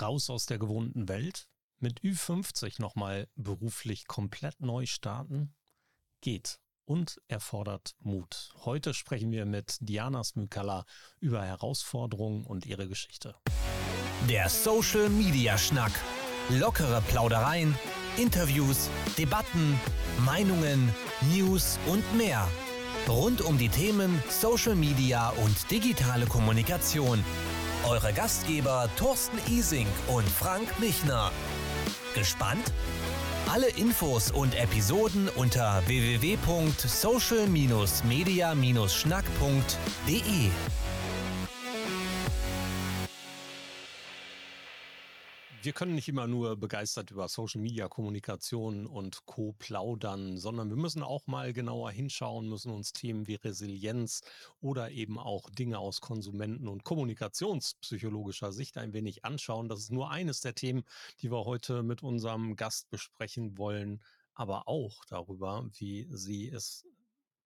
raus aus der gewohnten Welt, mit Ü50 nochmal beruflich komplett neu starten, geht und erfordert Mut. Heute sprechen wir mit Diana Smykala über Herausforderungen und ihre Geschichte. Der Social Media Schnack. Lockere Plaudereien, Interviews, Debatten, Meinungen, News und mehr. Rund um die Themen Social Media und digitale Kommunikation eure Gastgeber Thorsten Ising und Frank Michner. Gespannt? Alle Infos und Episoden unter www.social-media-schnack.de. wir können nicht immer nur begeistert über Social Media Kommunikation und Co. plaudern, sondern wir müssen auch mal genauer hinschauen, müssen uns Themen wie Resilienz oder eben auch Dinge aus Konsumenten- und kommunikationspsychologischer Sicht ein wenig anschauen. Das ist nur eines der Themen, die wir heute mit unserem Gast besprechen wollen, aber auch darüber, wie sie es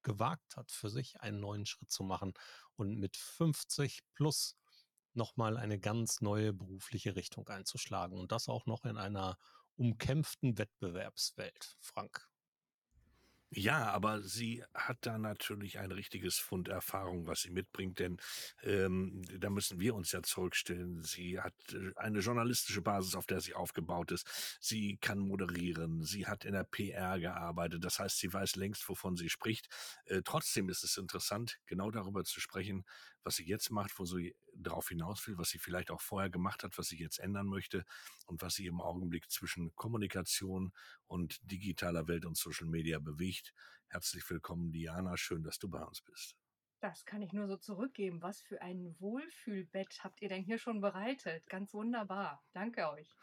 gewagt hat, für sich einen neuen Schritt zu machen und mit 50 plus nochmal eine ganz neue berufliche Richtung einzuschlagen und das auch noch in einer umkämpften Wettbewerbswelt. Frank. Ja, aber sie hat da natürlich ein richtiges Fund Erfahrung, was sie mitbringt, denn ähm, da müssen wir uns ja zurückstellen. Sie hat äh, eine journalistische Basis, auf der sie aufgebaut ist. Sie kann moderieren, sie hat in der PR gearbeitet, das heißt, sie weiß längst, wovon sie spricht. Äh, trotzdem ist es interessant, genau darüber zu sprechen, was sie jetzt macht, wo sie darauf hinaus will, was sie vielleicht auch vorher gemacht hat, was sie jetzt ändern möchte und was sie im Augenblick zwischen Kommunikation und digitaler Welt und Social Media bewegt. Herzlich willkommen, Diana. Schön, dass du bei uns bist. Das kann ich nur so zurückgeben. Was für ein Wohlfühlbett habt ihr denn hier schon bereitet? Ganz wunderbar. Danke euch.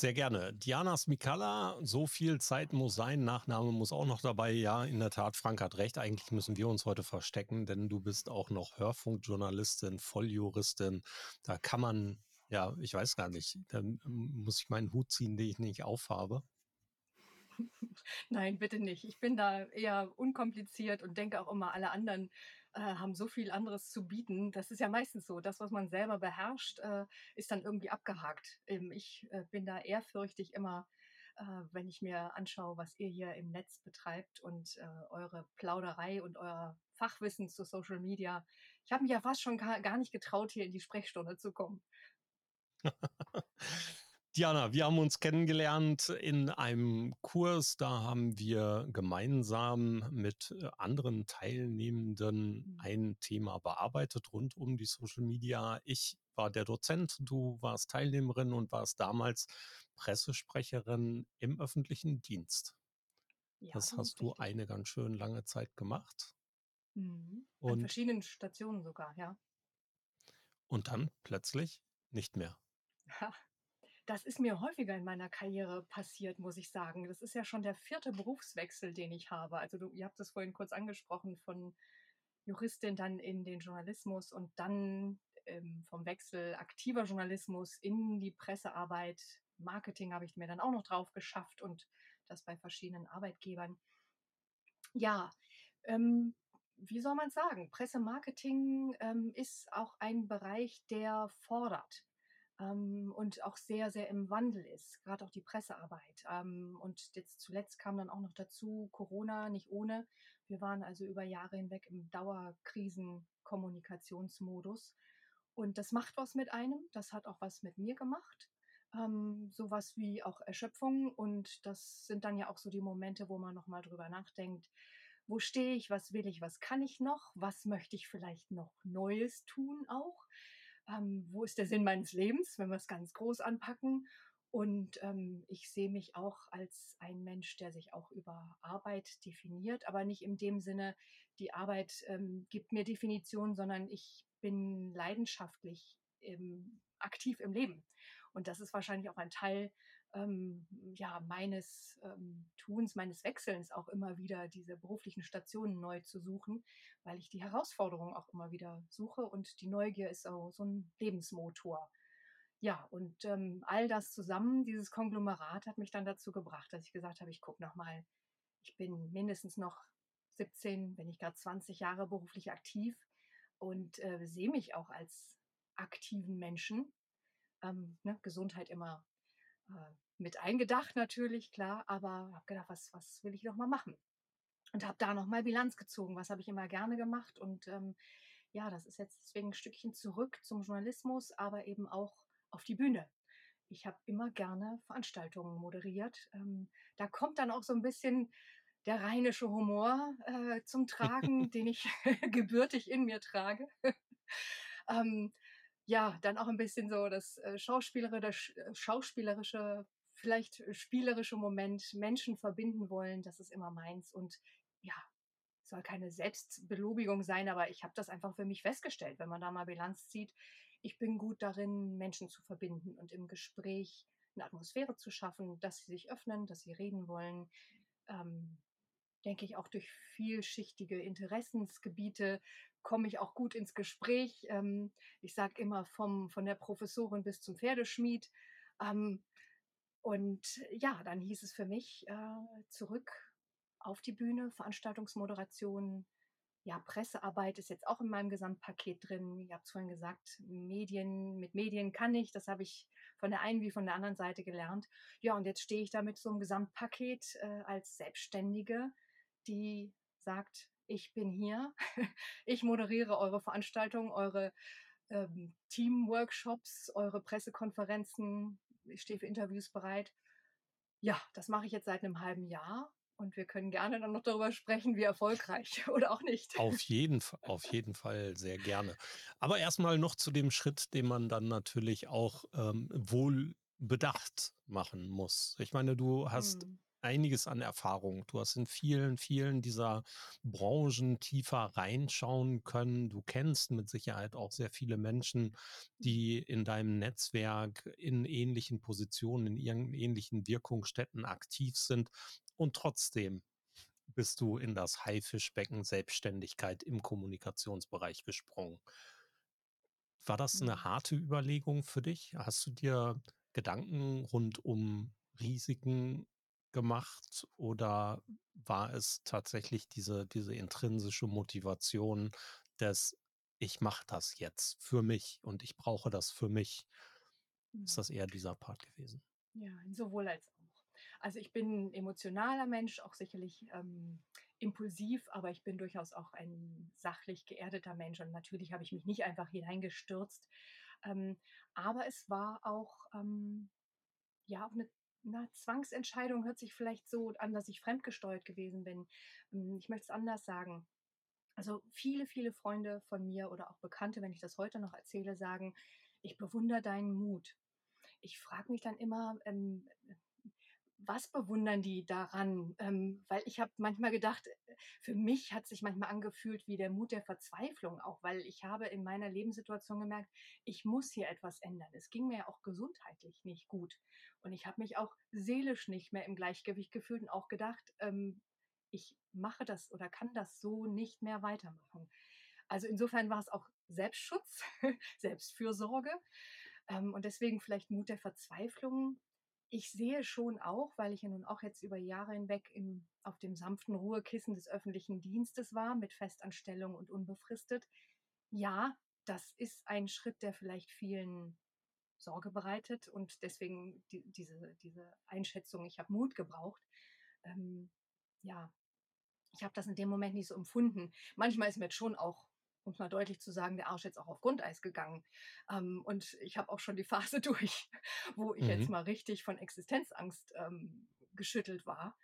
Sehr gerne. Diana Smikala, so viel Zeit muss sein, Nachname muss auch noch dabei. Ja, in der Tat, Frank hat recht. Eigentlich müssen wir uns heute verstecken, denn du bist auch noch Hörfunkjournalistin, Volljuristin. Da kann man, ja, ich weiß gar nicht, da muss ich meinen Hut ziehen, den ich nicht aufhabe. Nein, bitte nicht. Ich bin da eher unkompliziert und denke auch immer, alle anderen äh, haben so viel anderes zu bieten. Das ist ja meistens so. Das, was man selber beherrscht, äh, ist dann irgendwie abgehakt. Ähm, ich äh, bin da ehrfürchtig immer, äh, wenn ich mir anschaue, was ihr hier im Netz betreibt und äh, eure Plauderei und euer Fachwissen zu Social Media. Ich habe mich ja fast schon gar, gar nicht getraut, hier in die Sprechstunde zu kommen. Diana, wir haben uns kennengelernt in einem Kurs. Da haben wir gemeinsam mit äh, anderen Teilnehmenden mhm. ein Thema bearbeitet rund um die Social Media. Ich war der Dozent, du warst Teilnehmerin und warst damals Pressesprecherin im öffentlichen Dienst. Ja, das hast du eine ganz schön lange Zeit gemacht. Mhm. An und, verschiedenen Stationen sogar, ja. Und dann plötzlich nicht mehr. Das ist mir häufiger in meiner Karriere passiert, muss ich sagen. Das ist ja schon der vierte Berufswechsel, den ich habe. Also du, ihr habt es vorhin kurz angesprochen, von Juristin dann in den Journalismus und dann ähm, vom Wechsel aktiver Journalismus in die Pressearbeit. Marketing habe ich mir dann auch noch drauf geschafft und das bei verschiedenen Arbeitgebern. Ja, ähm, wie soll man sagen? Pressemarketing ähm, ist auch ein Bereich, der fordert ähm, und auch sehr, sehr im Wandel ist, gerade auch die Pressearbeit. Ähm, und jetzt zuletzt kam dann auch noch dazu Corona, nicht ohne. Wir waren also über Jahre hinweg im Dauerkrisenkommunikationsmodus. Und das macht was mit einem, das hat auch was mit mir gemacht. Ähm, sowas wie auch Erschöpfung. Und das sind dann ja auch so die Momente, wo man nochmal drüber nachdenkt, wo stehe ich, was will ich, was kann ich noch, was möchte ich vielleicht noch Neues tun auch ähm, wo ist der Sinn meines Lebens, wenn wir es ganz groß anpacken. Und ähm, ich sehe mich auch als ein Mensch, der sich auch über Arbeit definiert, aber nicht in dem Sinne, die Arbeit ähm, gibt mir Definition, sondern ich bin leidenschaftlich im, aktiv im Leben. Und das ist wahrscheinlich auch ein Teil ähm, ja, meines ähm, Tuns, meines Wechselns auch immer wieder diese beruflichen Stationen neu zu suchen, weil ich die Herausforderungen auch immer wieder suche und die Neugier ist auch so ein Lebensmotor. Ja, und ähm, all das zusammen, dieses Konglomerat hat mich dann dazu gebracht, dass ich gesagt habe, ich gucke nochmal, ich bin mindestens noch 17, wenn ich gerade 20 Jahre beruflich aktiv und äh, sehe mich auch als aktiven Menschen Ähm, ne, Gesundheit immer äh, mit eingedacht natürlich, klar, aber habe gedacht, was, was will ich noch mal machen? Und habe da noch mal Bilanz gezogen, was habe ich immer gerne gemacht und ähm, ja, das ist jetzt deswegen ein Stückchen zurück zum Journalismus, aber eben auch auf die Bühne. Ich habe immer gerne Veranstaltungen moderiert. Ähm, da kommt dann auch so ein bisschen der rheinische Humor äh, zum Tragen, den ich gebürtig in mir trage. ähm, ja, dann auch ein bisschen so das äh, äh, schauspielerische, vielleicht spielerische Moment, Menschen verbinden wollen, das ist immer meins. Und ja, soll keine Selbstbelobigung sein, aber ich habe das einfach für mich festgestellt, wenn man da mal Bilanz zieht. Ich bin gut darin, Menschen zu verbinden und im Gespräch eine Atmosphäre zu schaffen, dass sie sich öffnen, dass sie reden wollen. Ähm, denke ich, auch durch vielschichtige Interessensgebiete komme ich auch gut ins Gespräch. Ähm, ich sage immer vom, von der Professorin bis zum Pferdeschmied. Ähm, und ja, dann hieß es für mich äh, zurück auf die Bühne, Veranstaltungsmoderation, ja, Pressearbeit ist jetzt auch in meinem Gesamtpaket drin. Ihr habt es vorhin gesagt, Medien, mit Medien kann ich, das habe ich von der einen wie von der anderen Seite gelernt. Ja, und jetzt stehe ich da mit so einem Gesamtpaket äh, als Selbstständige, die sagt, ich bin hier, ich moderiere eure Veranstaltungen, eure ähm, Team-Workshops, eure Pressekonferenzen, ich stehe für Interviews bereit. Ja, das mache ich jetzt seit einem halben Jahr und wir können gerne dann noch darüber sprechen, wie erfolgreich oder auch nicht. Auf jeden, auf jeden Fall sehr gerne. Aber erstmal noch zu dem Schritt, den man dann natürlich auch ähm, wohl bedacht machen muss. Ich meine, du hast hm einiges an Erfahrung. Du hast in vielen, vielen dieser Branchen tiefer reinschauen können. Du kennst mit Sicherheit auch sehr viele Menschen, die in deinem Netzwerk in ähnlichen Positionen, in ihren ähnlichen Wirkungsstätten aktiv sind. Und trotzdem bist du in das Haifischbecken Selbstständigkeit im Kommunikationsbereich gesprungen. War das eine mhm. harte Überlegung für dich? Hast du dir Gedanken rund um Risiken gemacht oder war es tatsächlich diese, diese intrinsische Motivation des, ich mache das jetzt für mich und ich brauche das für mich? Ist mhm. das eher dieser Part gewesen? Ja, sowohl als auch. Also ich bin ein emotionaler Mensch, auch sicherlich ähm, impulsiv, aber ich bin durchaus auch ein sachlich geerdeter Mensch und natürlich habe ich mich nicht einfach hineingestürzt. Ähm, aber es war auch ähm, ja auch eine na, Zwangsentscheidung hört sich vielleicht so an, dass ich fremdgesteuert gewesen bin. Hm, ich möchte es anders sagen. Also viele, viele Freunde von mir oder auch Bekannte, wenn ich das heute noch erzähle, sagen, ich bewundere deinen Mut. Ich frage mich dann immer, ähm, was bewundern die daran? Ähm, weil ich habe manchmal gedacht, äh, für mich hat sich manchmal angefühlt wie der Mut der Verzweiflung, auch weil ich habe in meiner Lebenssituation gemerkt, ich muss hier etwas ändern. Es ging mir auch gesundheitlich nicht gut. Und ich habe mich auch seelisch nicht mehr im Gleichgewicht gefühlt und auch gedacht, ähm, ich mache das oder kann das so nicht mehr weitermachen. Also insofern war es auch Selbstschutz, Selbstfürsorge. Ähm, und deswegen vielleicht Mut der Verzweiflung ich sehe schon auch, weil ich ja nun auch jetzt über Jahre hinweg im, auf dem sanften Ruhekissen des öffentlichen Dienstes war, mit Festanstellung und unbefristet. Ja, das ist ein Schritt, der vielleicht vielen Sorge bereitet und deswegen die, diese, diese Einschätzung, ich habe Mut gebraucht. Ähm, ja, ich habe das in dem Moment nicht so empfunden. Manchmal ist mir jetzt schon auch um es mal deutlich zu sagen, der Arsch jetzt auch auf Grundeis gegangen. Ähm, und ich habe auch schon die Phase durch, wo ich mhm. jetzt mal richtig von Existenzangst ähm, geschüttelt war.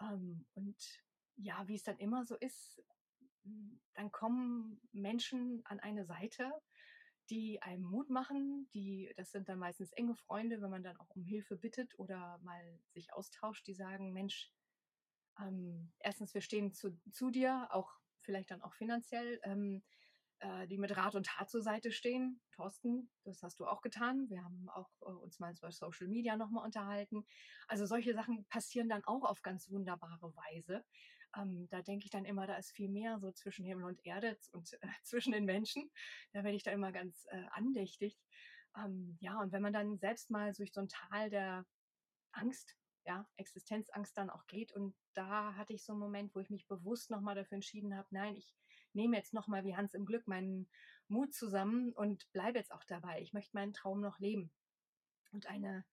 Ähm, und ja, wie es dann immer so ist, dann kommen Menschen an eine Seite, die einem Mut machen, die, das sind dann meistens enge Freunde, wenn man dann auch um Hilfe bittet oder mal sich austauscht, die sagen, Mensch, ähm, erstens, wir stehen zu, zu dir, auch vielleicht dann auch finanziell. Ähm, äh, die mit Rat und Tat zur Seite stehen. Thorsten, das hast du auch getan. Wir haben auch äh, uns mal über Social Media nochmal unterhalten. Also solche Sachen passieren dann auch auf ganz wunderbare Weise. Ähm, da denke ich dann immer, da ist viel mehr so zwischen Himmel und Erde und äh, zwischen den Menschen. Da werde ich da immer ganz äh, andächtig. Ähm, ja, und wenn man dann selbst mal durch so ein Tal der Angst ja, Existenzangst dann auch geht. Und da hatte ich so einen Moment, wo ich mich bewusst nochmal dafür entschieden habe, nein, ich nehme jetzt nochmal wie Hans im Glück meinen Mut zusammen und bleibe jetzt auch dabei. Ich möchte meinen Traum noch leben. Und eine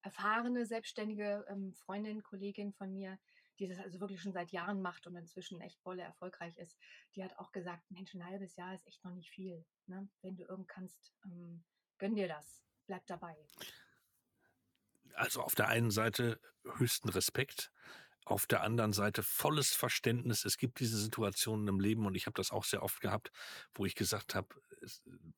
erfahrene, selbstständige ähm, Freundin, Kollegin von mir, die das also wirklich schon seit Jahren macht und inzwischen echt voll erfolgreich ist, die hat auch gesagt, Mensch, ein halbes Jahr ist echt noch nicht viel. Ne? Wenn du irgend kannst, ähm, gönn dir das, bleib dabei. Also auf der einen Seite höchsten Respekt, auf der anderen Seite volles Verständnis. Es gibt diese Situationen im Leben und ich habe das auch sehr oft gehabt, wo ich gesagt habe,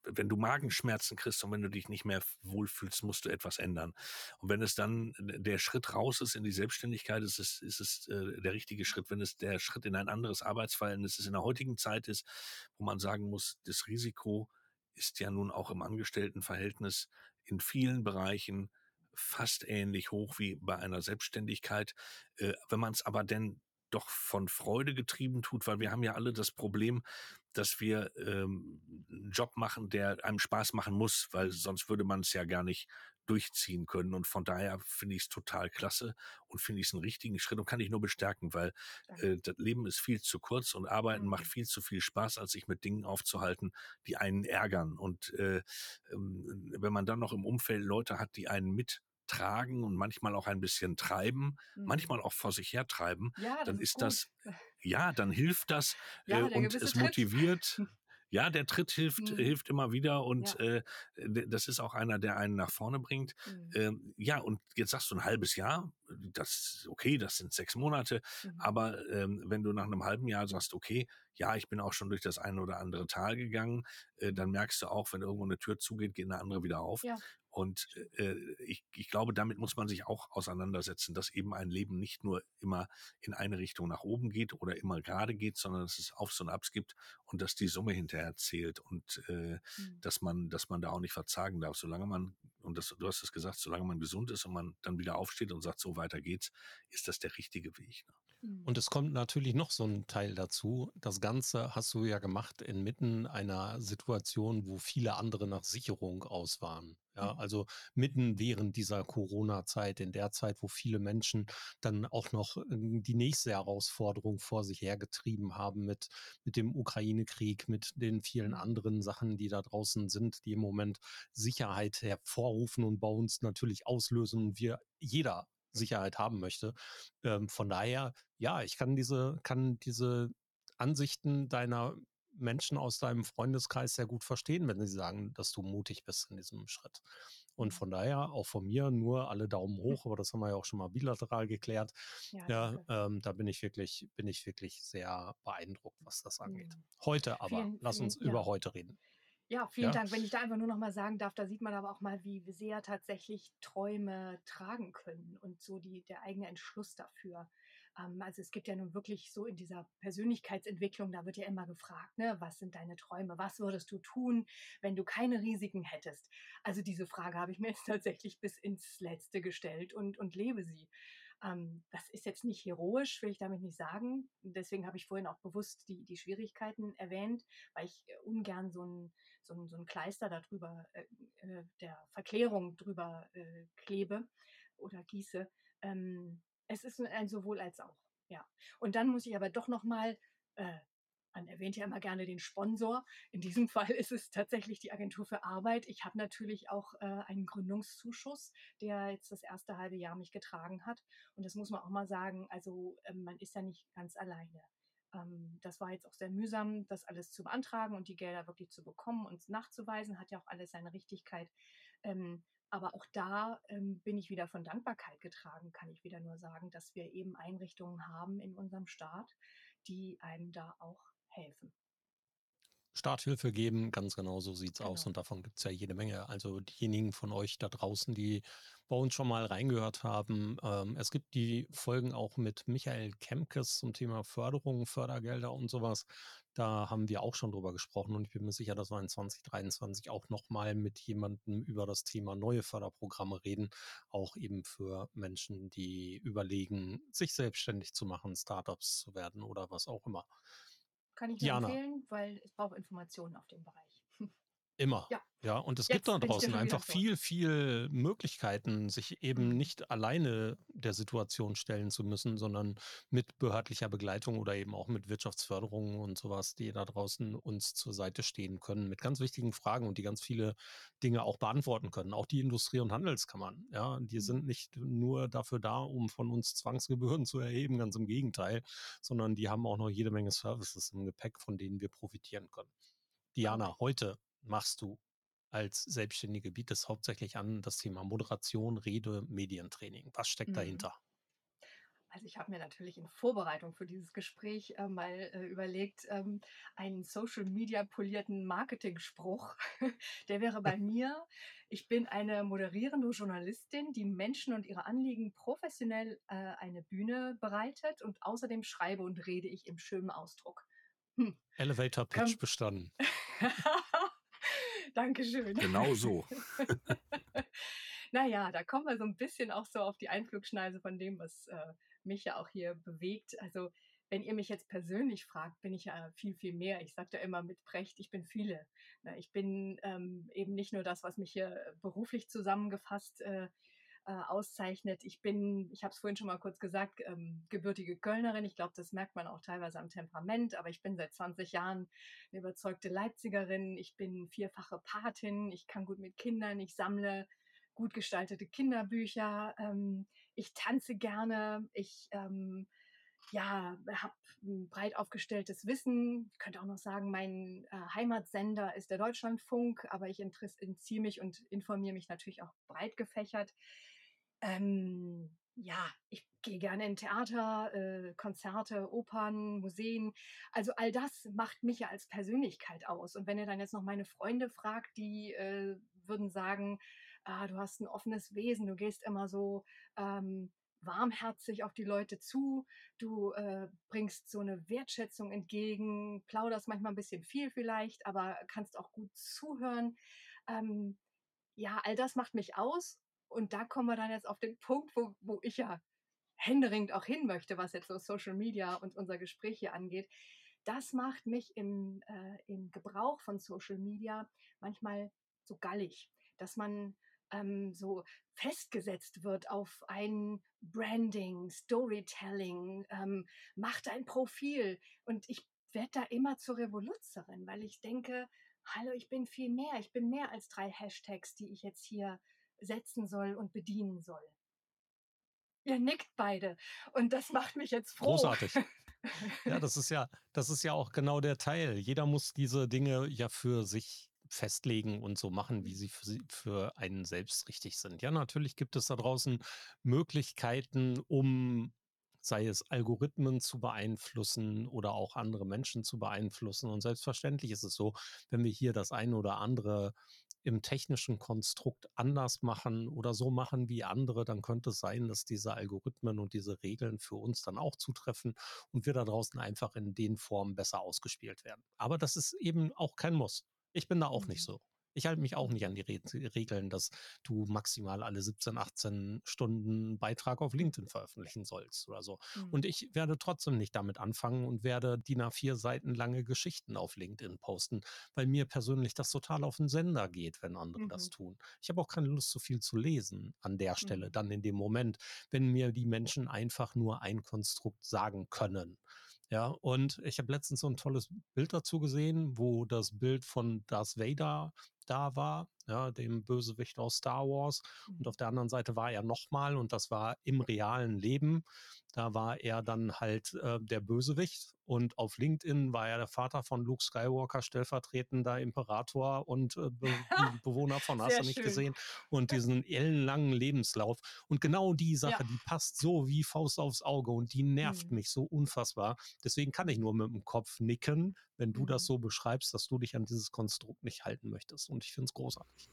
wenn du Magenschmerzen kriegst und wenn du dich nicht mehr wohlfühlst, musst du etwas ändern. Und wenn es dann der Schritt raus ist in die Selbstständigkeit, ist es, ist es äh, der richtige Schritt. Wenn es der Schritt in ein anderes Arbeitsverhältnis ist, in der heutigen Zeit ist, wo man sagen muss, das Risiko ist ja nun auch im Angestelltenverhältnis in vielen Bereichen fast ähnlich hoch wie bei einer Selbstständigkeit. Äh, wenn man es aber denn doch von Freude getrieben tut, weil wir haben ja alle das Problem, dass wir ähm, einen Job machen, der einem Spaß machen muss, weil sonst würde man es ja gar nicht durchziehen können. Und von daher finde ich es total klasse und finde ich es einen richtigen Schritt und kann ich nur bestärken, weil äh, das Leben ist viel zu kurz und Arbeiten mhm. macht viel zu viel Spaß, als sich mit Dingen aufzuhalten, die einen ärgern. Und äh, ähm, wenn man dann noch im Umfeld Leute hat, die einen mittragen und manchmal auch ein bisschen treiben, mhm. manchmal auch vor sich her treiben, ja, dann ist, ist das, ja, dann hilft das ja, äh, und es motiviert. Ja, der Tritt hilft, mhm. hilft immer wieder und ja. äh, das ist auch einer, der einen nach vorne bringt. Mhm. Ähm, ja, und jetzt sagst du ein halbes Jahr, das okay, das sind sechs Monate, mhm. aber ähm, wenn du nach einem halben Jahr sagst, okay, ja, ich bin auch schon durch das eine oder andere Tal gegangen, äh, dann merkst du auch, wenn irgendwo eine Tür zugeht, geht eine andere wieder auf. Ja. Und äh, ich, ich glaube, damit muss man sich auch auseinandersetzen, dass eben ein Leben nicht nur immer in eine Richtung nach oben geht oder immer gerade geht, sondern dass es Aufs und Abs gibt und dass die Summe hinterher zählt und äh, mhm. dass man, dass man da auch nicht verzagen darf. Solange man, und das, du hast es gesagt, solange man gesund ist und man dann wieder aufsteht und sagt, so weiter geht's, ist das der richtige Weg. Ne? Mhm. Und es kommt natürlich noch so ein Teil dazu. Das Ganze hast du ja gemacht inmitten einer Situation, wo viele andere nach Sicherung aus waren. Ja, mhm. also mitten während dieser Corona-Zeit, in der Zeit, wo viele Menschen dann auch noch ähm, die nächste Herausforderung vor sich hergetrieben haben mit, mit dem Ukraine-Krieg, mit den vielen mhm. anderen Sachen, die da draußen sind, die im Moment Sicherheit hervorrufen und bei uns natürlich auslösen und wir jeder Sicherheit haben möchte. Ähm, von daher, ja, ich kann diese, kann diese Ansichten deiner Menschen aus deinem Freundeskreis sehr gut verstehen, wenn sie sagen, dass du mutig bist in diesem Schritt. Und mhm. von daher auch von mir nur alle Daumen hoch, aber das haben wir ja auch schon mal bilateral geklärt. Ja, ja ähm, da bin ich wirklich, bin ich wirklich sehr beeindruckt, was das angeht. Mhm. Heute aber, vielen, lass uns vielen, über ja. heute reden. Ja, vielen ja. Dank. Wenn ich da einfach nur noch mal sagen darf, da sieht man aber auch mal, wie sehr tatsächlich Träume tragen können und so die, der eigene Entschluss dafür. Ähm, also es gibt ja nun wirklich so in dieser Persönlichkeitsentwicklung, da wird ja immer gefragt, ne, was sind deine Träume? Was würdest du tun, wenn du keine Risiken hättest? Also diese Frage habe ich mir jetzt tatsächlich bis ins Letzte gestellt und, und lebe sie. Ähm, das ist jetzt nicht heroisch, will ich damit nicht sagen. Deswegen habe ich vorhin auch bewusst die, die Schwierigkeiten erwähnt, weil ich äh, ungern so ein, so ein, so ein Kleister darüber, äh, äh, der Verklärung drüber äh, klebe oder gieße. Ähm, es ist ein sowohl als auch. Ja. Und dann muss ich aber doch nochmal äh, man erwähnt ja immer gerne den Sponsor. In diesem Fall ist es tatsächlich die Agentur für Arbeit. Ich habe natürlich auch äh, einen Gründungszuschuss, der jetzt das erste halbe Jahr mich getragen hat. Und das muss man auch mal sagen. Also äh, man ist ja nicht ganz alleine. Ähm, das war jetzt auch sehr mühsam, das alles zu beantragen und die Gelder wirklich zu bekommen und nachzuweisen. Hat ja auch alles seine Richtigkeit. Ähm, aber auch da ähm, bin ich wieder von Dankbarkeit getragen, kann ich wieder nur sagen, dass wir eben Einrichtungen haben in unserem Staat, die einem da auch helfen. Starthilfe geben, ganz genau so sieht es genau. aus und davon gibt es ja jede Menge. Also diejenigen von euch da draußen, die bei uns schon mal reingehört haben, ähm, es gibt die Folgen auch mit Michael Kemkes zum Thema Förderung, Fördergelder und sowas. Da haben wir auch schon drüber gesprochen und ich bin mir sicher, dass wir in 2023 auch nochmal mit jemandem über das Thema neue Förderprogramme reden, auch eben für Menschen, die überlegen, sich selbstständig zu machen, Startups zu werden oder was auch immer. Kann ich nur Diana. empfehlen, weil es braucht Informationen auf dem Bereich. Immer. Ja. Ja, und es gibt da draußen einfach viel, viel Möglichkeiten, sich eben Mhm. nicht alleine der Situation stellen zu müssen, sondern mit behördlicher Begleitung oder eben auch mit Wirtschaftsförderung und sowas, die da draußen uns zur Seite stehen können mit ganz wichtigen Fragen und die ganz viele Dinge auch beantworten können. Auch die Industrie- und Handelskammern, ja, die Mhm. sind nicht nur dafür da, um von uns Zwangsgebühren zu erheben, ganz im Gegenteil, sondern die haben auch noch jede Menge Services im Gepäck, von denen wir profitieren können. Diana, heute machst du als Selbstständige, bietest hauptsächlich an das Thema Moderation, Rede, Medientraining. Was steckt Mhm. dahinter? Also ich habe mir natürlich in Vorbereitung für dieses Gespräch äh, mal äh, überlegt, ähm, einen Social Media polierten Marketing-Spruch. Der wäre bei mir, ich bin eine moderierende Journalistin, die Menschen und ihre Anliegen professionell äh, eine Bühne bereitet und außerdem schreibe und rede ich im schönen Ausdruck. Hm. Elevator Pitch Komm. bestanden. Dankeschön. Genau so. naja, da kommen wir so ein bisschen auch so auf die Einflugschneise von dem, was äh, mich ja auch hier bewegt. Also wenn ihr mich jetzt persönlich fragt, bin ich ja viel, viel mehr. Ich sage da immer mit Brecht, ich bin viele. Ich bin ähm, eben nicht nur das, was mich hier beruflich zusammengefasst äh, äh, auszeichnet. Ich bin, ich habe es vorhin schon mal kurz gesagt, ähm, gebürtige Kölnerin. Ich glaube, das merkt man auch teilweise am Temperament, aber ich bin seit 20 Jahren eine überzeugte Leipzigerin. Ich bin vierfache Patin. Ich kann gut mit Kindern. Ich sammle gut gestaltete Kinderbücher. Ähm, ich tanze gerne. Ich ähm, ja, habe breit aufgestelltes Wissen. Ich könnte auch noch sagen, mein äh, Heimatsender ist der Deutschlandfunk, aber ich entziehe mich und informiere mich natürlich auch breit gefächert. Ähm, ja, ich gehe gerne in Theater, äh, Konzerte, Opern, Museen. Also all das macht mich ja als Persönlichkeit aus. Und wenn ihr dann jetzt noch meine Freunde fragt, die äh, würden sagen, ah, du hast ein offenes Wesen, du gehst immer so ähm, warmherzig auf die Leute zu, du äh, bringst so eine Wertschätzung entgegen, plauderst manchmal ein bisschen viel vielleicht, aber kannst auch gut zuhören. Ähm, ja, all das macht mich aus. Und da kommen wir dann jetzt auf den Punkt, wo, wo ich ja händeringend auch hin möchte, was jetzt so Social Media und unser Gespräch hier angeht. Das macht mich im, äh, im Gebrauch von Social Media manchmal so gallig, dass man ähm, so festgesetzt wird auf ein Branding, Storytelling, ähm, macht ein Profil. Und ich werde da immer zur Revoluzerin, weil ich denke, hallo, ich bin viel mehr. Ich bin mehr als drei Hashtags, die ich jetzt hier setzen soll und bedienen soll. Ihr nickt beide. Und das macht mich jetzt froh. Großartig. Ja, das ist ja, das ist ja auch genau der Teil. Jeder muss diese Dinge ja für sich festlegen und so machen, wie sie für, sie für einen selbst richtig sind. Ja, natürlich gibt es da draußen Möglichkeiten, um sei es Algorithmen zu beeinflussen oder auch andere Menschen zu beeinflussen. Und selbstverständlich ist es so, wenn wir hier das eine oder andere im technischen Konstrukt anders machen oder so machen wie andere, dann könnte es sein, dass diese Algorithmen und diese Regeln für uns dann auch zutreffen und wir da draußen einfach in den Formen besser ausgespielt werden. Aber das ist eben auch kein Muss. Ich bin da auch nicht Mhm. so. Ich halte mich auch nicht an die Re Regeln, dass du maximal alle 17, 18 Stunden Beitrag auf LinkedIn veröffentlichen sollst oder so. Mhm. Und ich werde trotzdem nicht damit anfangen und werde DIN A4 Seiten lange Geschichten auf LinkedIn posten, weil mir persönlich das total auf den Sender geht, wenn andere das Mhm. tun. Ich habe auch keine Lust, so viel zu lesen an der Stelle, Mhm. dann in dem Moment, wenn mir die Menschen einfach nur ein Konstrukt sagen können. Ja, und ich habe letztens so ein tolles Bild dazu gesehen, wo das Bild von Darth Vader da war, ja, dem Bösewicht aus Star Wars. Und Mhm. auf der anderen Seite war er nochmal und das war im realen Leben. Da war er dann halt äh, der Bösewicht und auf LinkedIn war er der Vater von Luke Skywalker, stellvertretender Imperator und äh, Be Bewohner von hast du nicht schön. gesehen und diesen ellenlangen Lebenslauf. Und genau die Sache, Ja. die passt so wie Faust aufs Auge und die nervt Mhm. mich so unfassbar. Deswegen kann ich nur mit dem Kopf nicken, wenn du das Mhm. so beschreibst, dass du dich an dieses Konstrukt nicht halten möchtest. Und ich finde es großartig.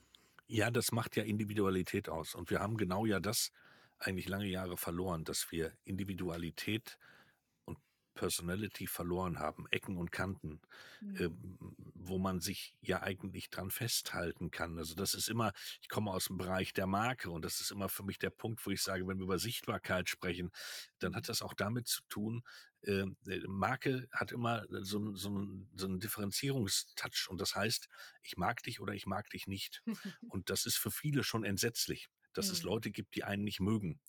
Ja, das macht ja Individualität aus. Und wir haben genau ja das eigentlich lange Jahre verloren, dass wir Individualität und Personality verloren haben, Ecken und Kanten, Mhm. äh, wo man sich ja eigentlich dran festhalten kann. Also das ist immer, ich komme aus dem Bereich der Marke und das ist immer für mich der Punkt, wo ich sage, wenn wir über Sichtbarkeit sprechen, dann hat Mhm. das auch damit zu tun, äh, äh, Marke hat immer so, so, so einen Differenzierungstouch und das heißt, ich mag dich oder ich mag dich nicht. Und das ist für viele schon entsetzlich, dass es Mhm. Leute gibt, die einen nicht mögen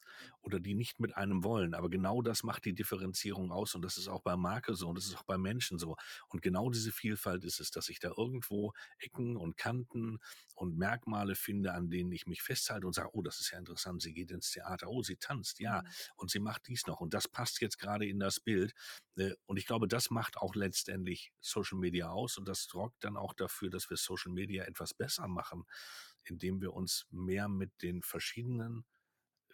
oder die nicht mit einem wollen. Aber genau das macht die Differenzierung aus und das ist auch bei Marke so und das ist auch bei Menschen so. Und genau diese Vielfalt ist es, dass ich da irgendwo Ecken und Kanten und Merkmale finde, an denen ich mich festhalte und sage, oh, das ist ja interessant, sie geht ins Theater, oh, sie tanzt, ja, Mhm. und sie macht dies noch und das passt jetzt gerade in das Bild. Äh, Und ich glaube, das macht auch letztendlich Social Media aus und das sorgt dann auch dafür, dass wir Social Media etwas besser machen, indem wir uns mehr mit den verschiedenen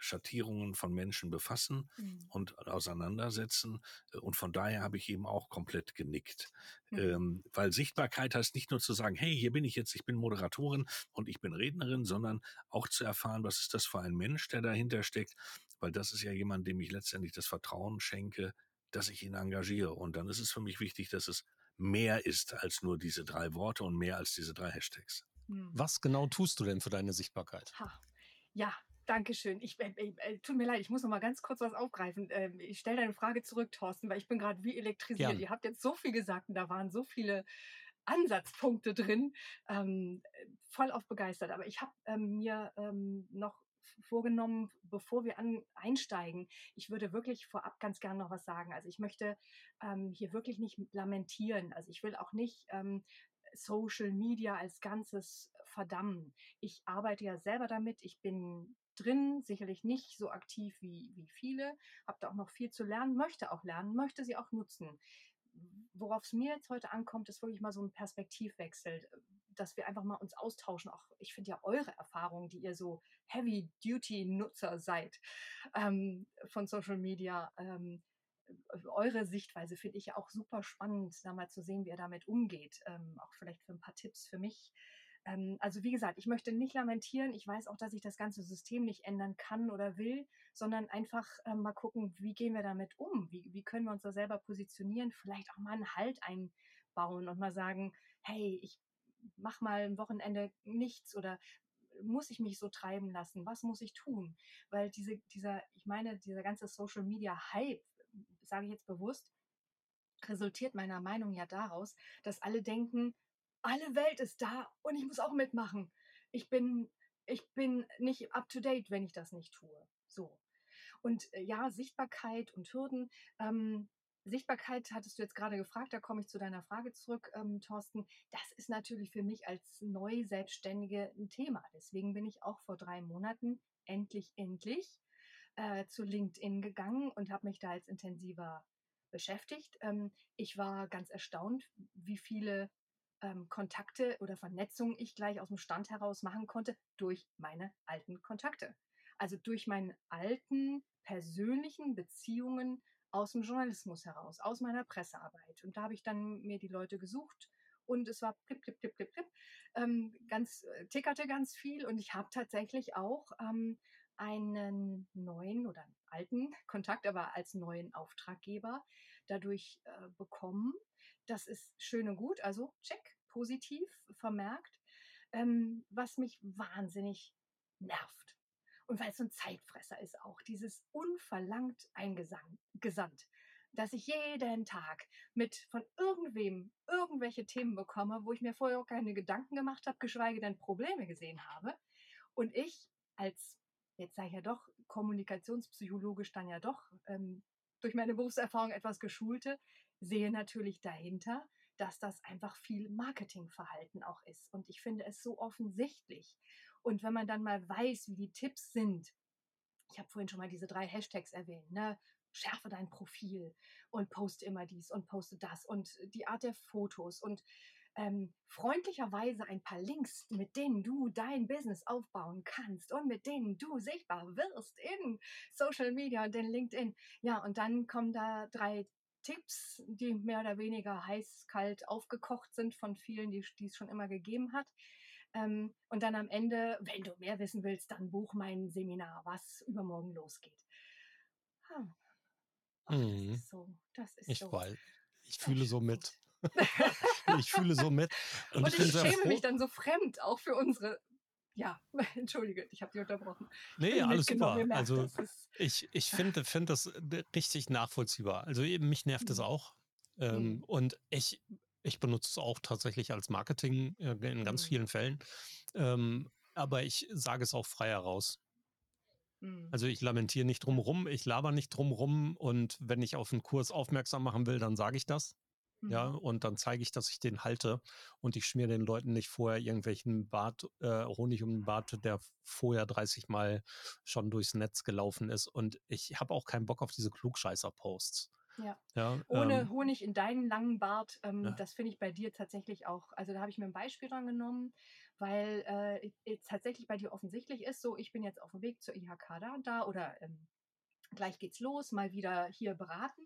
Schattierungen von Menschen befassen Mhm. und auseinandersetzen. Äh, Und von daher habe ich eben auch komplett genickt. Mhm. Ähm, weil Sichtbarkeit heißt nicht nur zu sagen, hey, hier bin ich jetzt, ich bin Moderatorin und ich bin Rednerin, sondern auch zu erfahren, was ist das für ein Mensch, der dahinter steckt. Weil das ist ja jemand, dem ich letztendlich das Vertrauen schenke, dass ich ihn engagiere. Und dann ist es für mich wichtig, dass es mehr ist als nur diese drei Worte und mehr als diese drei Hashtags. Mhm. Was genau tust du denn für deine Sichtbarkeit? Ha. Ja, danke schön. Ich, äh, äh, äh, tut mir leid, ich muss noch mal ganz kurz was aufgreifen. Ähm, ich stelle deine Frage zurück, Thorsten, weil ich bin gerade wie elektrisiert. Gern. Ihr habt jetzt so viel gesagt und da waren so viele Ansatzpunkte drin. Ähm, äh, voll auf begeistert. Aber ich habe ähm, mir ähm, noch vorgenommen, bevor wir an, einsteigen, ich würde wirklich vorab ganz gern noch was sagen. Also ich möchte ähm, hier wirklich nicht lamentieren. Also ich will auch nicht ähm, Social Media als Ganzes verdammen. Ich arbeite ja selber damit. Ich bin drin, sicherlich nicht so aktiv wie, wie viele, habe da auch noch viel zu lernen, möchte auch lernen, möchte sie auch nutzen. Worauf es mir jetzt heute ankommt, ist wirklich mal so ein Perspektivwechsel, dass wir einfach mal uns austauschen. Auch ich finde ja eure Erfahrungen, die ihr so Heavy-Duty-Nutzer seid ähm, von Social Media, ähm, eure Sichtweise finde ich ja auch super spannend, da mal zu sehen, wie ihr damit umgeht. Ähm, auch vielleicht für ein paar Tipps für mich. Ähm, also wie gesagt, ich möchte nicht lamentieren. Ich weiß auch, dass ich das ganze System nicht ändern kann oder will, sondern einfach ähm, mal gucken, wie gehen wir damit um? Wie, wie können wir uns da selber positionieren? Vielleicht auch mal einen Halt einbauen und mal sagen, hey, ich mach mal ein Wochenende nichts oder muss ich mich so treiben lassen? Was muss ich tun? Weil diese, dieser, ich meine, dieser ganze Social Media Hype, sage ich jetzt bewusst, resultiert meiner Meinung ja daraus, dass alle denken, alle Welt ist da und ich muss auch mitmachen. Ich bin, ich bin nicht up to date, wenn ich das nicht tue. So. Und äh, ja, Sichtbarkeit und Hürden. Ähm, Sichtbarkeit hattest du jetzt gerade gefragt, da komme ich zu deiner Frage zurück, ähm, Thorsten. Das ist natürlich für mich als neu Selbstständige ein Thema. Deswegen bin ich auch vor drei Monaten endlich, endlich äh, zu LinkedIn gegangen und habe mich da jetzt intensiver beschäftigt. Ähm, ich war ganz erstaunt, wie viele ähm, Kontakte oder Vernetzungen ich gleich aus dem Stand heraus machen konnte durch meine alten Kontakte. Also durch meine alten persönlichen Beziehungen aus dem Journalismus heraus, aus meiner Pressearbeit. Und da habe ich dann mir die Leute gesucht und es war klipp, klipp, klipp, klipp, klipp. Ähm, ganz, äh, tickerte ganz viel und ich habe tatsächlich auch ähm, einen neuen oder einen alten Kontakt, aber als neuen Auftraggeber dadurch äh, bekommen. Das ist schön und gut, also check, positiv vermerkt, ähm, was mich wahnsinnig nervt. Und weil es so ein Zeitfresser ist auch, dieses unverlangt eingesandt, dass ich jeden Tag mit von irgendwem irgendwelche Themen bekomme, wo ich mir vorher auch keine Gedanken gemacht habe, geschweige denn Probleme gesehen habe. Und ich als, jetzt ich ja doch, kommunikationspsychologisch dann ja doch ähm, durch meine Berufserfahrung etwas geschulte, sehe natürlich dahinter, dass das einfach viel Marketingverhalten auch ist. Und ich finde es so offensichtlich. Und wenn man dann mal weiß, wie die Tipps sind, ich habe vorhin schon mal diese drei Hashtags erwähnt, ne? Schärfe dein Profil und poste immer dies und poste das und die Art der Fotos und ähm, freundlicherweise ein paar Links, mit denen du dein Business aufbauen kannst und mit denen du sichtbar wirst in Social Media und in LinkedIn. Ja, und dann kommen da drei Tipps, die mehr oder weniger heiß, kalt aufgekocht sind von vielen, die, die es schon immer gegeben hat. Ähm, und dann am Ende, wenn du mehr wissen willst, dann buch mein Seminar, was übermorgen losgeht. Hm. Ach, das ist so, das ist Ich so. weiß. Ich fühle so mit. Ich fühle so mit. Und Und ich ich schäme mich dann so fremd, auch für unsere. Ja, entschuldige, ich habe dich unterbrochen. Nee, alles ihr super. merkt Also das. Ich, ich finde find das äh, richtig nachvollziehbar. Also eben mich nervt es Mhm. auch. Ähm, Mhm. und ich, ich benutze es auch tatsächlich als Marketing äh, in ganz Mhm. vielen Fällen. Ähm, aber ich sage es auch frei heraus. Mhm. Also ich lamentiere nicht drumrum, ich laber nicht drumrum und wenn ich auf einen Kurs aufmerksam machen will, dann sage ich das. Ja, Mhm. und dann zeige ich, dass ich den halte und ich schmiere den Leuten nicht vorher irgendwelchen Bart, äh, Honig um den Bart, der vorher 30 Mal schon durchs Netz gelaufen ist. Und ich habe auch keinen Bock auf diese Klugscheißer-Posts. Ja. Ja, Ohne ähm, Honig in deinen langen Bart, ähm, Ja. das finde ich bei dir tatsächlich auch. Also da habe ich mir ein Beispiel dran genommen, weil äh, es tatsächlich bei dir offensichtlich ist, so ich bin jetzt auf dem Weg zur IHK da und da oder ähm, gleich geht's los, mal wieder hier beraten.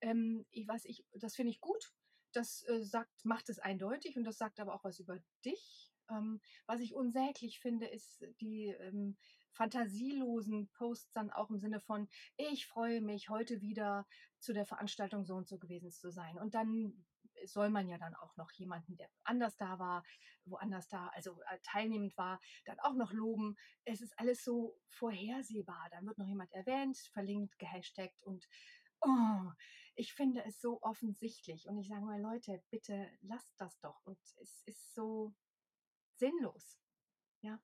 Ähm, ich, was ich, das finde ich gut. Das äh, sagt, macht es eindeutig und das sagt aber auch was über dich. Ähm, was ich unsäglich finde, ist die ähm, fantasielosen Posts dann auch im Sinne von, ich freue mich, heute wieder zu der Veranstaltung so und so gewesen zu sein. Und dann soll man ja dann auch noch jemanden, der anders da war, woanders da, also äh, teilnehmend war, dann auch noch loben. Es ist alles so vorhersehbar. Dann wird noch jemand erwähnt, verlinkt, gehashtagt und oh, ich finde es so offensichtlich. Und ich sage mal, Leute, bitte lasst das doch. Und es ist so sinnlos. Ja.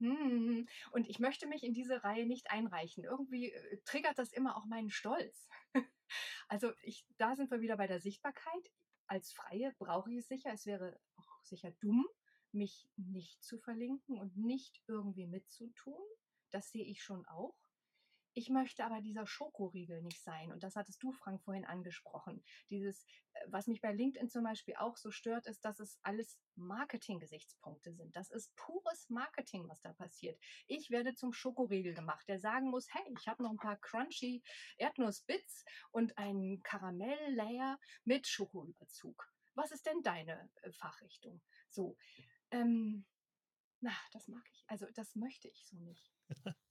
Hm, Und ich möchte mich in diese Reihe nicht einreichen. Irgendwie äh, triggert das immer auch meinen Stolz. Also ich, da sind wir wieder bei der Sichtbarkeit. Als Freie brauche ich es sicher. Es wäre auch sicher dumm, mich nicht zu verlinken und nicht irgendwie mitzutun. Das sehe ich schon auch. Ich möchte aber dieser Schokoriegel nicht sein. Und das hattest du, Frank, vorhin angesprochen. Dieses, äh, was mich bei LinkedIn zum Beispiel auch so stört, ist, dass es alles Marketing-Gesichtspunkte sind. Das ist pures Marketing, was da passiert. Ich werde zum Schokoriegel gemacht, der sagen muss, hey, ich habe noch ein paar crunchy Erdnussbits und einen Karamell-Layer mit Schokoüberzug. Was ist denn deine äh, Fachrichtung? So, ähm, na, das mag ich. Also das möchte ich so nicht.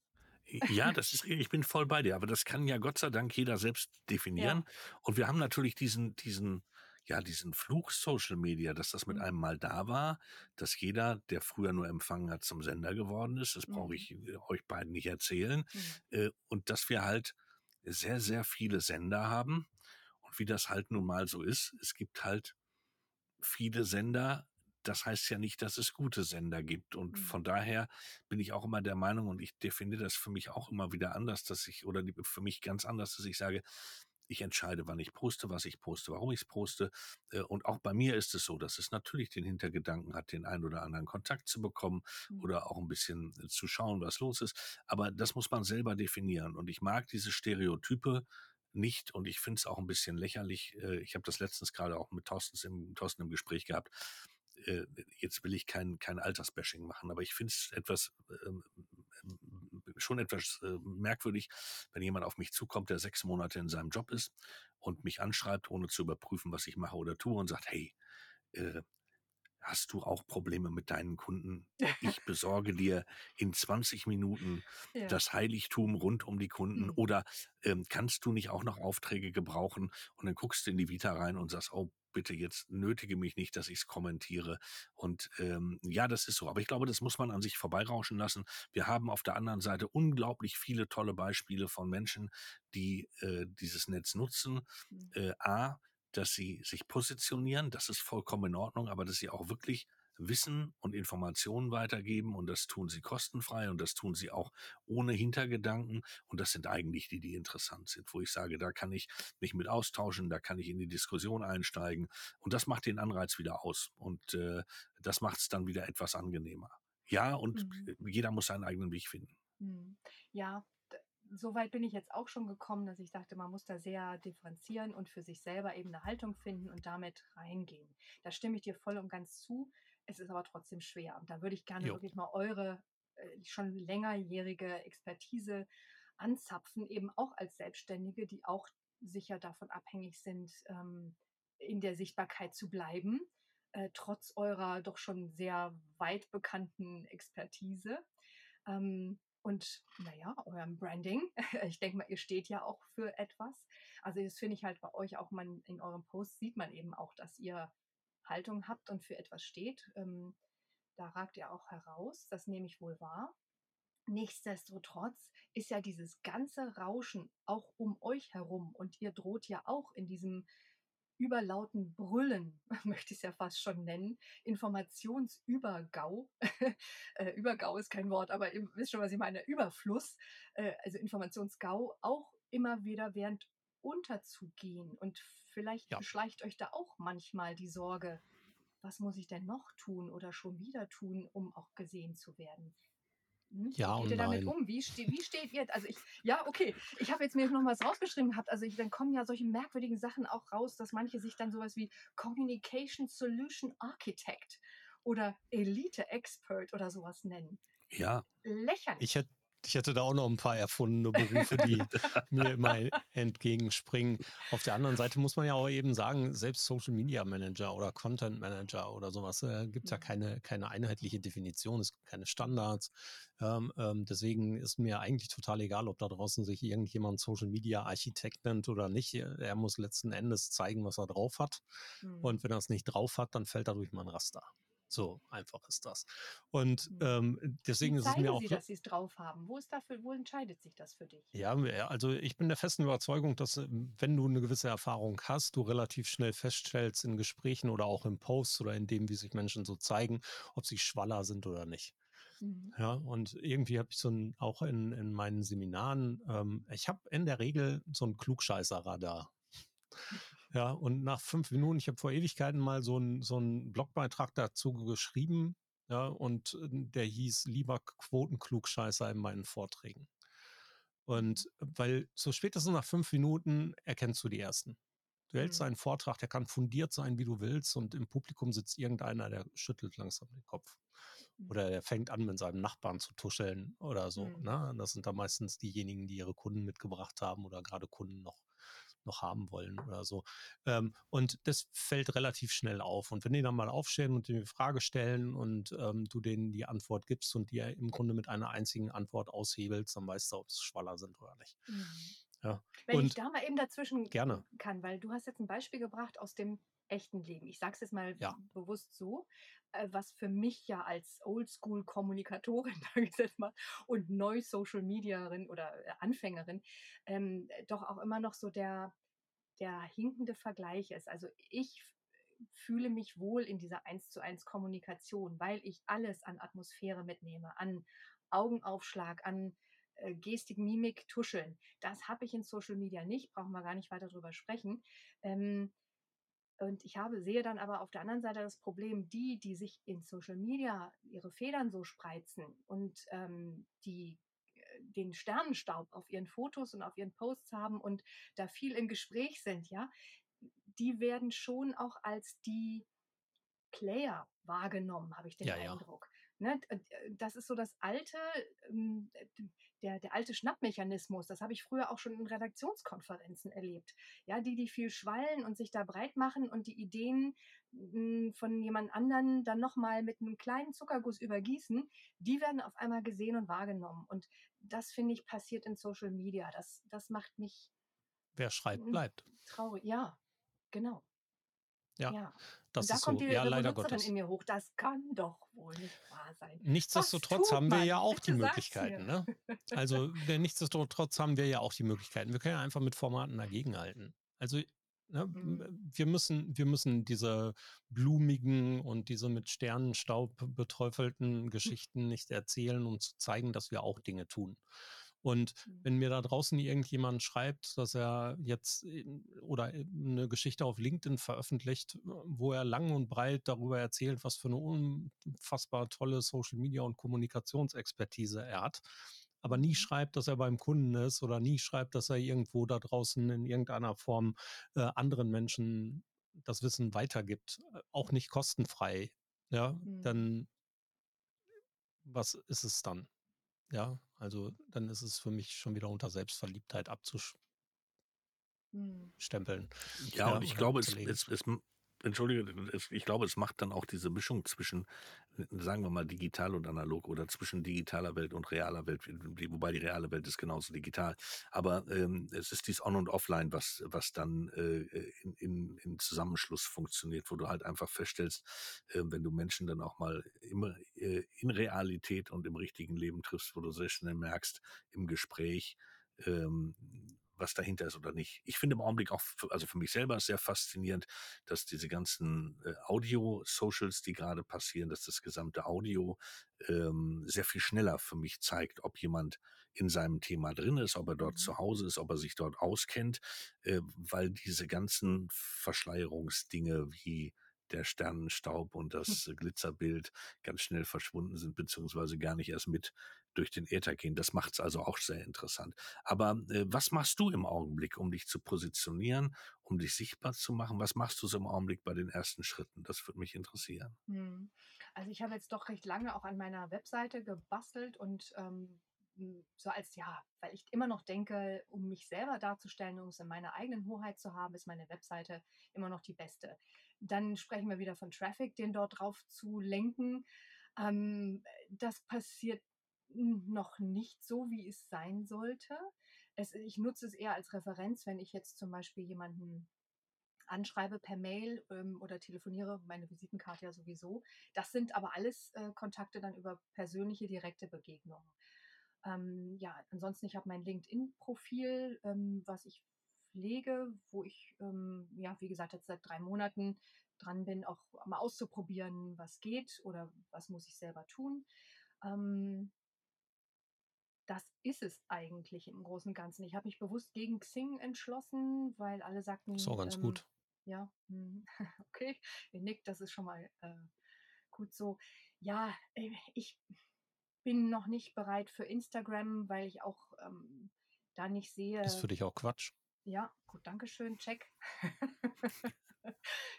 Ja, das ist, ich bin voll bei dir, aber das kann ja Gott sei Dank jeder selbst definieren. Und wir haben natürlich diesen, diesen, ja, diesen Fluch Social Media, dass das mit Mhm. einem mal da war, dass jeder, der früher nur empfangen hat, zum Sender geworden ist. Das brauche Mhm. ich äh, euch beiden nicht erzählen. Mhm. Äh, Und dass wir halt sehr, sehr viele Sender haben. Und wie das halt nun mal so ist, es gibt halt viele Sender. Das heißt ja nicht, dass es gute Sender gibt. Und Mhm. von daher bin ich auch immer der Meinung, und ich definiere das für mich auch immer wieder anders, dass ich, oder für mich ganz anders, dass ich sage, ich entscheide, wann ich poste, was ich poste, warum ich es poste. Äh, Und auch bei mir ist es so, dass es natürlich den Hintergedanken hat, den einen oder anderen Kontakt zu bekommen Mhm. oder auch ein bisschen äh, zu schauen, was los ist. Aber das muss man selber definieren. Und ich mag diese Stereotype nicht und ich finde es auch ein bisschen lächerlich. Äh, Ich habe das letztens gerade auch mit Thorsten im, Thorsten im Gespräch gehabt. Äh, Jetzt will ich kein, kein Altersbashing machen, aber ich finde es etwas ähm, schon etwas äh, merkwürdig, wenn jemand auf mich zukommt, der sechs Monate in seinem Job ist und mich anschreibt, ohne zu überprüfen, was ich mache oder tue und sagt, hey, äh, hast du auch Probleme mit deinen Kunden? Ich besorge dir in 20 Minuten Ja. das Heiligtum rund um die Kunden Mhm. oder ähm, kannst du nicht auch noch Aufträge gebrauchen? Und dann guckst du in die Vita rein und sagst, oh, bitte jetzt nötige mich nicht, dass ich es kommentiere. Und ähm, ja, das ist so. Aber ich glaube, das muss man an sich vorbeirauschen lassen. Wir haben auf der anderen Seite unglaublich viele tolle Beispiele von Menschen, die äh, dieses Netz nutzen. Mhm. Äh, A, dass sie sich positionieren, das ist vollkommen in Ordnung, aber dass sie auch wirklich Wissen und Informationen weitergeben und das tun sie kostenfrei und das tun sie auch ohne Hintergedanken und das sind eigentlich die, die interessant sind, wo ich sage, da kann ich mich mit austauschen, da kann ich in die Diskussion einsteigen und das macht den Anreiz wieder aus und äh, das macht es dann wieder etwas angenehmer. Ja, und Mhm. jeder muss seinen eigenen Weg finden. Mhm. Ja, so weit bin ich jetzt auch schon gekommen, dass ich dachte, man muss da sehr differenzieren und für sich selber eben eine Haltung finden und damit reingehen. Da stimme ich dir voll und ganz zu. Es ist aber trotzdem schwer. Und da würde ich gerne Jo. wirklich mal eure äh, schon längerjährige Expertise anzapfen, eben auch als Selbstständige, die auch sicher davon abhängig sind, ähm, in der Sichtbarkeit zu bleiben, äh, trotz eurer doch schon sehr weit bekannten Expertise. Ähm, und naja, eurem Branding. Ich denke mal, ihr steht ja auch für etwas. Also das finde ich halt bei euch auch, man, in eurem Post sieht man eben auch, dass ihr Haltung habt und für etwas steht. Ähm, da ragt ihr auch heraus, das nehme ich wohl wahr. Nichtsdestotrotz ist ja dieses ganze Rauschen auch um euch herum und ihr droht ja auch in diesem überlauten Brüllen, möchte ich es ja fast schon nennen, Informationsübergau. äh, Übergau ist kein Wort, aber ihr wisst schon, was ich meine, Überfluss, äh, also Informationsgau, auch immer wieder während unterzugehen. Und vielleicht ja. schleicht euch da auch manchmal die Sorge, was muss ich denn noch tun oder schon wieder tun, um auch gesehen zu werden? Hm? Ja, Wie geht ihr damit nein. um? Wie, ste wie steht ihr? Also ich, ja, okay. Ich habe jetzt mir noch was rausgeschrieben gehabt. Also ich, dann kommen ja solche merkwürdigen Sachen auch raus, dass manche sich dann sowas wie Communication Solution Architect oder Elite Expert oder sowas nennen. Ja. Lächerlich. Ich hätte ich hätte da auch noch ein paar erfundene Berufe, die mir immer entgegenspringen. Auf der anderen Seite muss man ja auch eben sagen, selbst Social Media Manager oder Content Manager oder sowas äh, gibt ja mhm. keine, keine einheitliche Definition, es gibt keine Standards. Ähm, ähm, deswegen ist mir eigentlich total egal, ob da draußen sich irgendjemand Social Media Architekt nennt oder nicht. Er muss letzten Endes zeigen, was er drauf hat. Mhm. Und wenn er es nicht drauf hat, dann fällt er durch mein Raster. So einfach ist das. Und mhm. ähm, deswegen ist es mir auch. Sie, dass Sie es drauf haben? Wo ist dafür, wo entscheidet sich das für dich? Ja, also ich bin der festen Überzeugung, dass ähm, wenn du eine gewisse Erfahrung hast, du relativ schnell feststellst in Gesprächen oder auch im Post oder in dem, wie sich Menschen so zeigen, ob sie Schwaller sind oder nicht. Mhm. Ja, und irgendwie habe ich so ein, auch in, in meinen Seminaren, ähm, ich habe in der Regel so ein Klugscheißer-Radar. Ja, und nach fünf Minuten, ich habe vor Ewigkeiten mal so einen so Blogbeitrag dazu geschrieben, ja, und äh, der hieß lieber Quotenklugscheißer in meinen Vorträgen. Und weil so spätestens nach fünf Minuten erkennst du die ersten. Du hältst mhm. einen Vortrag, der kann fundiert sein, wie du willst, und im Publikum sitzt irgendeiner, der schüttelt langsam den Kopf. Mhm. Oder der fängt an, mit seinem Nachbarn zu tuscheln oder so. Mhm. Ne? Das sind da meistens diejenigen, die ihre Kunden mitgebracht haben oder gerade Kunden noch noch haben wollen oder so. Ähm, und das fällt relativ schnell auf. Und wenn die dann mal aufstehen und die Frage stellen und ähm, du denen die Antwort gibst und die im Grunde mit einer einzigen Antwort aushebelst, dann weißt du, ob es Schwaller sind oder nicht. Mhm. Ja. Wenn und ich da mal eben dazwischen gerne. kann, weil du hast jetzt ein Beispiel gebracht aus dem echten Leben. Ich sage es jetzt mal ja. bewusst so, was für mich ja als Oldschool-Kommunikatorin, sage ich jetzt mal, und Neu-Social-Mediarin oder äh, Anfängerin, ähm, doch auch immer noch so der, der hinkende Vergleich ist. Also ich fühle mich wohl in dieser 1 zu 1 Kommunikation, weil ich alles an Atmosphäre mitnehme, an Augenaufschlag, an äh, Gestik, Mimik, Tuscheln. Das habe ich in Social Media nicht, brauchen wir gar nicht weiter drüber sprechen. Ähm, und ich habe, sehe dann aber auf der anderen Seite das Problem, die, die sich in Social Media ihre Federn so spreizen und ähm, die äh, den Sternenstaub auf ihren Fotos und auf ihren Posts haben und da viel im Gespräch sind, ja, die werden schon auch als die Player wahrgenommen, habe ich den ja, Eindruck. Ne? Äh, das ist so das alte, ähm, der, der alte Schnappmechanismus, das habe ich früher auch schon in Redaktionskonferenzen erlebt. Ja, die, die viel schwallen und sich da breit machen und die Ideen hm, von jemand anderen dann nochmal mit einem kleinen Zuckerguss übergießen, die werden auf einmal gesehen und wahrgenommen. Und das, finde ich, passiert in Social Media. Das, das macht mich. Wer schreibt, hm, bleibt. Traurig, ja, genau. Ja, ja. Das da ist kommt so. die ja, leider Gottes. in mir hoch. Das kann doch wohl nicht wahr sein. Nichtsdestotrotz haben wir ja auch die Möglichkeiten. Ne? Also nichtsdestotrotz haben wir ja auch die Möglichkeiten. Wir können ja einfach mit Formaten dagegenhalten. Also Ne, mhm. wir müssen, wir müssen diese blumigen und diese mit Sternenstaub beträufelten hm. Geschichten nicht erzählen, um zu zeigen, dass wir auch Dinge tun. Und mhm. wenn mir da draußen irgendjemand schreibt, dass er jetzt oder eine Geschichte auf LinkedIn veröffentlicht, wo er lang und breit darüber erzählt, was für eine unfassbar tolle Social Media und Kommunikationsexpertise er hat, aber nie mhm. schreibt, dass er beim Kunden ist oder nie schreibt, dass er irgendwo da draußen in irgendeiner Form äh, anderen Menschen das Wissen weitergibt, äh, auch nicht kostenfrei, ja, mhm. dann was ist es dann? Ja, also dann ist es für mich schon wieder unter Selbstverliebtheit abzustempeln. Hm. Ja, ja und ich glaube, es, es, es, entschuldige, ich glaube, es macht dann auch diese Mischung zwischen, sagen wir mal, digital und analog oder zwischen digitaler Welt und realer Welt, wobei die reale Welt ist genauso digital. Aber ähm, es ist dies On und Offline, was, was dann äh, in, in, in Zusammenschluss funktioniert, wo du halt einfach feststellst, äh, wenn du Menschen dann auch mal immer äh, in Realität und im richtigen Leben triffst, wo du sehr schnell merkst, im Gespräch, ähm, was dahinter ist oder nicht. Ich finde im Augenblick auch, für, also für mich selber sehr faszinierend, dass diese ganzen äh, Audio-Socials, die gerade passieren, dass das gesamte Audio ähm, sehr viel schneller für mich zeigt, ob jemand in seinem Thema drin ist, ob er dort mhm. zu Hause ist, ob er sich dort auskennt, äh, weil diese ganzen Verschleierungsdinge wie der Sternenstaub und das Glitzerbild ganz schnell verschwunden sind, beziehungsweise gar nicht erst mit durch den Äther gehen. Das macht es also auch sehr interessant. Aber äh, was machst du im Augenblick, um dich zu positionieren, um dich sichtbar zu machen? Was machst du so im Augenblick bei den ersten Schritten? Das würde mich interessieren. Hm. Also ich habe jetzt doch recht lange auch an meiner Webseite gebastelt und ähm, so als ja, weil ich immer noch denke, um mich selber darzustellen, um es in meiner eigenen Hoheit zu haben, ist meine Webseite immer noch die beste. Dann sprechen wir wieder von Traffic, den dort drauf zu lenken. Ähm, das passiert noch nicht so, wie es sein sollte. Es, ich nutze es eher als Referenz, wenn ich jetzt zum Beispiel jemanden anschreibe per Mail ähm, oder telefoniere, meine Visitenkarte ja sowieso. Das sind aber alles äh, Kontakte dann über persönliche, direkte Begegnungen. Ähm, ja, ansonsten, ich habe mein LinkedIn-Profil, ähm, was ich pflege, wo ich, ähm, ja, wie gesagt, jetzt seit drei Monaten dran bin, auch mal auszuprobieren, was geht oder was muss ich selber tun. Ähm, das ist es eigentlich im Großen und Ganzen. Ich habe mich bewusst gegen Xing entschlossen, weil alle sagten. Ist auch ganz ähm, gut. Ja, hm, okay, ihr nickt, das ist schon mal äh, gut so. Ja, äh, ich bin noch nicht bereit für Instagram, weil ich auch ähm, da nicht sehe. Ist für dich auch Quatsch. Ja, gut, danke schön, check.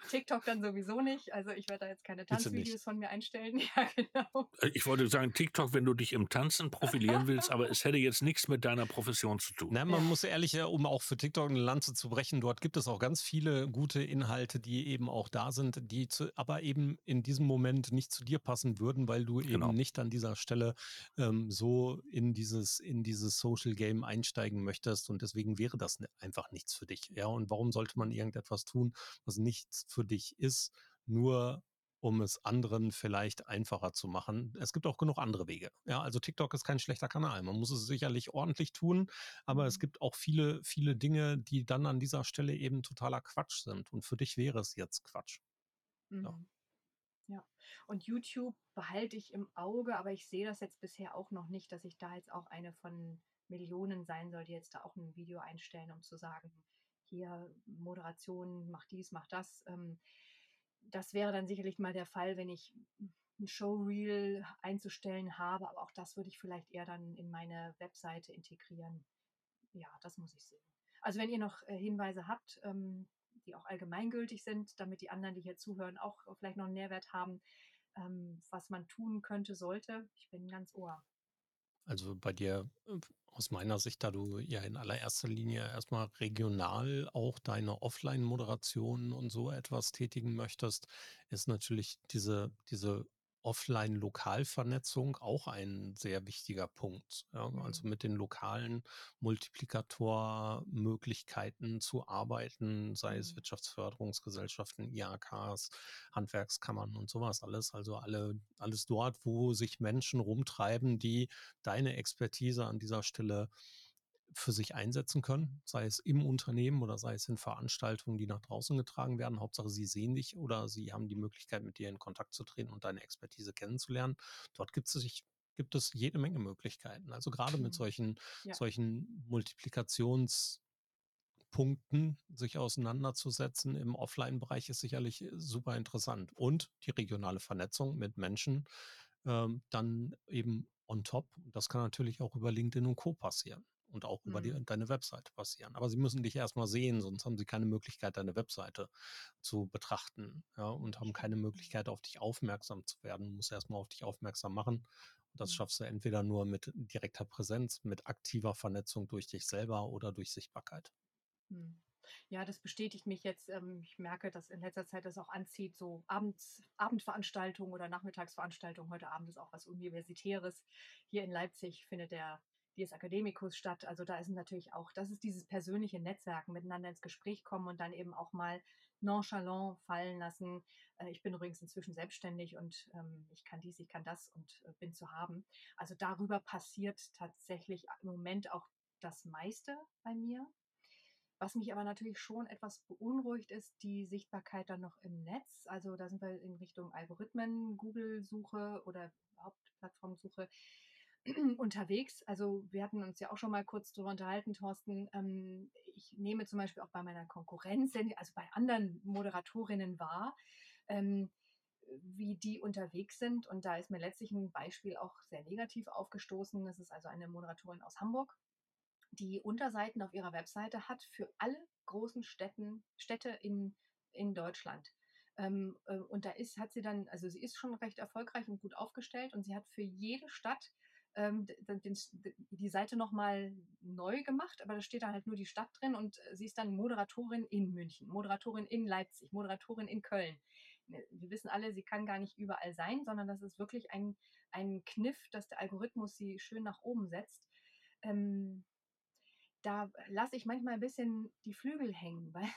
TikTok dann sowieso nicht. Also ich werde da jetzt keine Tanzvideos von mir einstellen. Ja, genau. Äh, ich wollte sagen, TikTok, wenn du dich im Tanzen profilieren willst, aber es hätte jetzt nichts mit deiner Profession zu tun. Na, man ja. muss ehrlich, um auch für TikTok eine Lanze zu brechen, dort gibt es auch ganz viele gute Inhalte, die eben auch da sind, die zu, aber eben in diesem Moment nicht zu dir passen würden, weil du eben genau. nicht an dieser Stelle ähm, so in dieses, in dieses Social Game einsteigen möchtest und deswegen wäre das ne, einfach nichts für dich. Ja, und warum sollte man irgendetwas tun, was nichts für dich ist, nur um es anderen vielleicht einfacher zu machen. Es gibt auch genug andere Wege. Ja, also TikTok ist kein schlechter Kanal. Man muss es sicherlich ordentlich tun, aber es mhm. gibt auch viele, viele Dinge, die dann an dieser Stelle eben totaler Quatsch sind. Und für dich wäre es jetzt Quatsch. Mhm. Ja. ja. Und YouTube behalte ich im Auge, aber ich sehe das jetzt bisher auch noch nicht, dass ich da jetzt auch eine von Millionen sein soll, die jetzt da auch ein Video einstellen, um zu sagen, hier Moderation, mach dies, mach das. Ähm, das wäre dann sicherlich mal der Fall, wenn ich ein Showreel einzustellen habe, aber auch das würde ich vielleicht eher dann in meine Webseite integrieren. Ja, das muss ich sehen. Also wenn ihr noch äh, Hinweise habt, ähm, die auch allgemeingültig sind, damit die anderen, die hier zuhören, auch vielleicht noch einen Nährwert haben, ähm, was man tun könnte, sollte, ich bin ganz ohr. Also bei dir äh, aus meiner Sicht, da du ja in allererster Linie erstmal regional auch deine Offline-Moderation und so etwas tätigen möchtest, ist natürlich diese, diese Offline-Lokalvernetzung auch ein sehr wichtiger Punkt. Ja, also mhm. mit den lokalen Multiplikatormöglichkeiten zu arbeiten, sei es mhm. Wirtschaftsförderungsgesellschaften, IAKs, Handwerkskammern und sowas alles. Also alle, alles dort, wo sich Menschen rumtreiben, die deine Expertise an dieser Stelle für sich einsetzen können, sei es im Unternehmen oder sei es in Veranstaltungen, die nach draußen getragen werden. Hauptsache, sie sehen dich oder sie haben die Möglichkeit, mit dir in Kontakt zu treten und deine Expertise kennenzulernen. Dort gibt es sich gibt es jede Menge Möglichkeiten. Also gerade mit mhm. solchen, ja. solchen Multiplikationspunkten sich auseinanderzusetzen im Offline-Bereich ist sicherlich äh, super interessant. Und die regionale Vernetzung mit Menschen ähm, dann eben on top. Das kann natürlich auch über LinkedIn und Co. passieren und auch über die, mhm. deine Webseite passieren. Aber sie müssen dich erstmal sehen, sonst haben sie keine Möglichkeit, deine Webseite zu betrachten ja, und haben keine Möglichkeit, auf dich aufmerksam zu werden. Du musst erstmal auf dich aufmerksam machen. Und das mhm. schaffst du entweder nur mit direkter Präsenz, mit aktiver Vernetzung durch dich selber oder durch Sichtbarkeit. Mhm. Ja, das bestätigt mich jetzt. Ähm, ich merke, dass in letzter Zeit das auch anzieht, so Abends, Abendveranstaltungen oder Nachmittagsveranstaltungen. Heute Abend ist auch was Universitäres. Hier in Leipzig findet der Dies Academicus statt. Also da ist natürlich auch, das ist dieses persönliche Netzwerken, miteinander ins Gespräch kommen und dann eben auch mal nonchalant fallen lassen. Äh, ich bin übrigens inzwischen selbstständig und ähm, ich kann dies, ich kann das und äh, bin zu haben. Also darüber passiert tatsächlich im Moment auch das meiste bei mir. Was mich aber natürlich schon etwas beunruhigt, ist die Sichtbarkeit dann noch im Netz. Also da sind wir in Richtung Algorithmen, Google-Suche oder Hauptplattformsuche unterwegs. Also wir hatten uns ja auch schon mal kurz darüber unterhalten, Thorsten. Ähm, ich nehme zum Beispiel auch bei meiner Konkurrenz, also bei anderen Moderatorinnen wahr, ähm, wie die unterwegs sind. Und da ist mir letztlich ein Beispiel auch sehr negativ aufgestoßen. Das ist also eine Moderatorin aus Hamburg, die Unterseiten auf ihrer Webseite hat für alle großen Städten, Städte in, in Deutschland. Ähm, äh, und da ist, hat sie dann, also sie ist schon recht erfolgreich und gut aufgestellt und sie hat für jede Stadt ähm, den, die Seite nochmal neu gemacht, aber da steht da halt nur die Stadt drin und sie ist dann Moderatorin in München, Moderatorin in Leipzig, Moderatorin in Köln. Ne, wir wissen alle, sie kann gar nicht überall sein, sondern das ist wirklich ein, ein Kniff, dass der Algorithmus sie schön nach oben setzt. Ähm, da lasse ich manchmal ein bisschen die Flügel hängen, weil,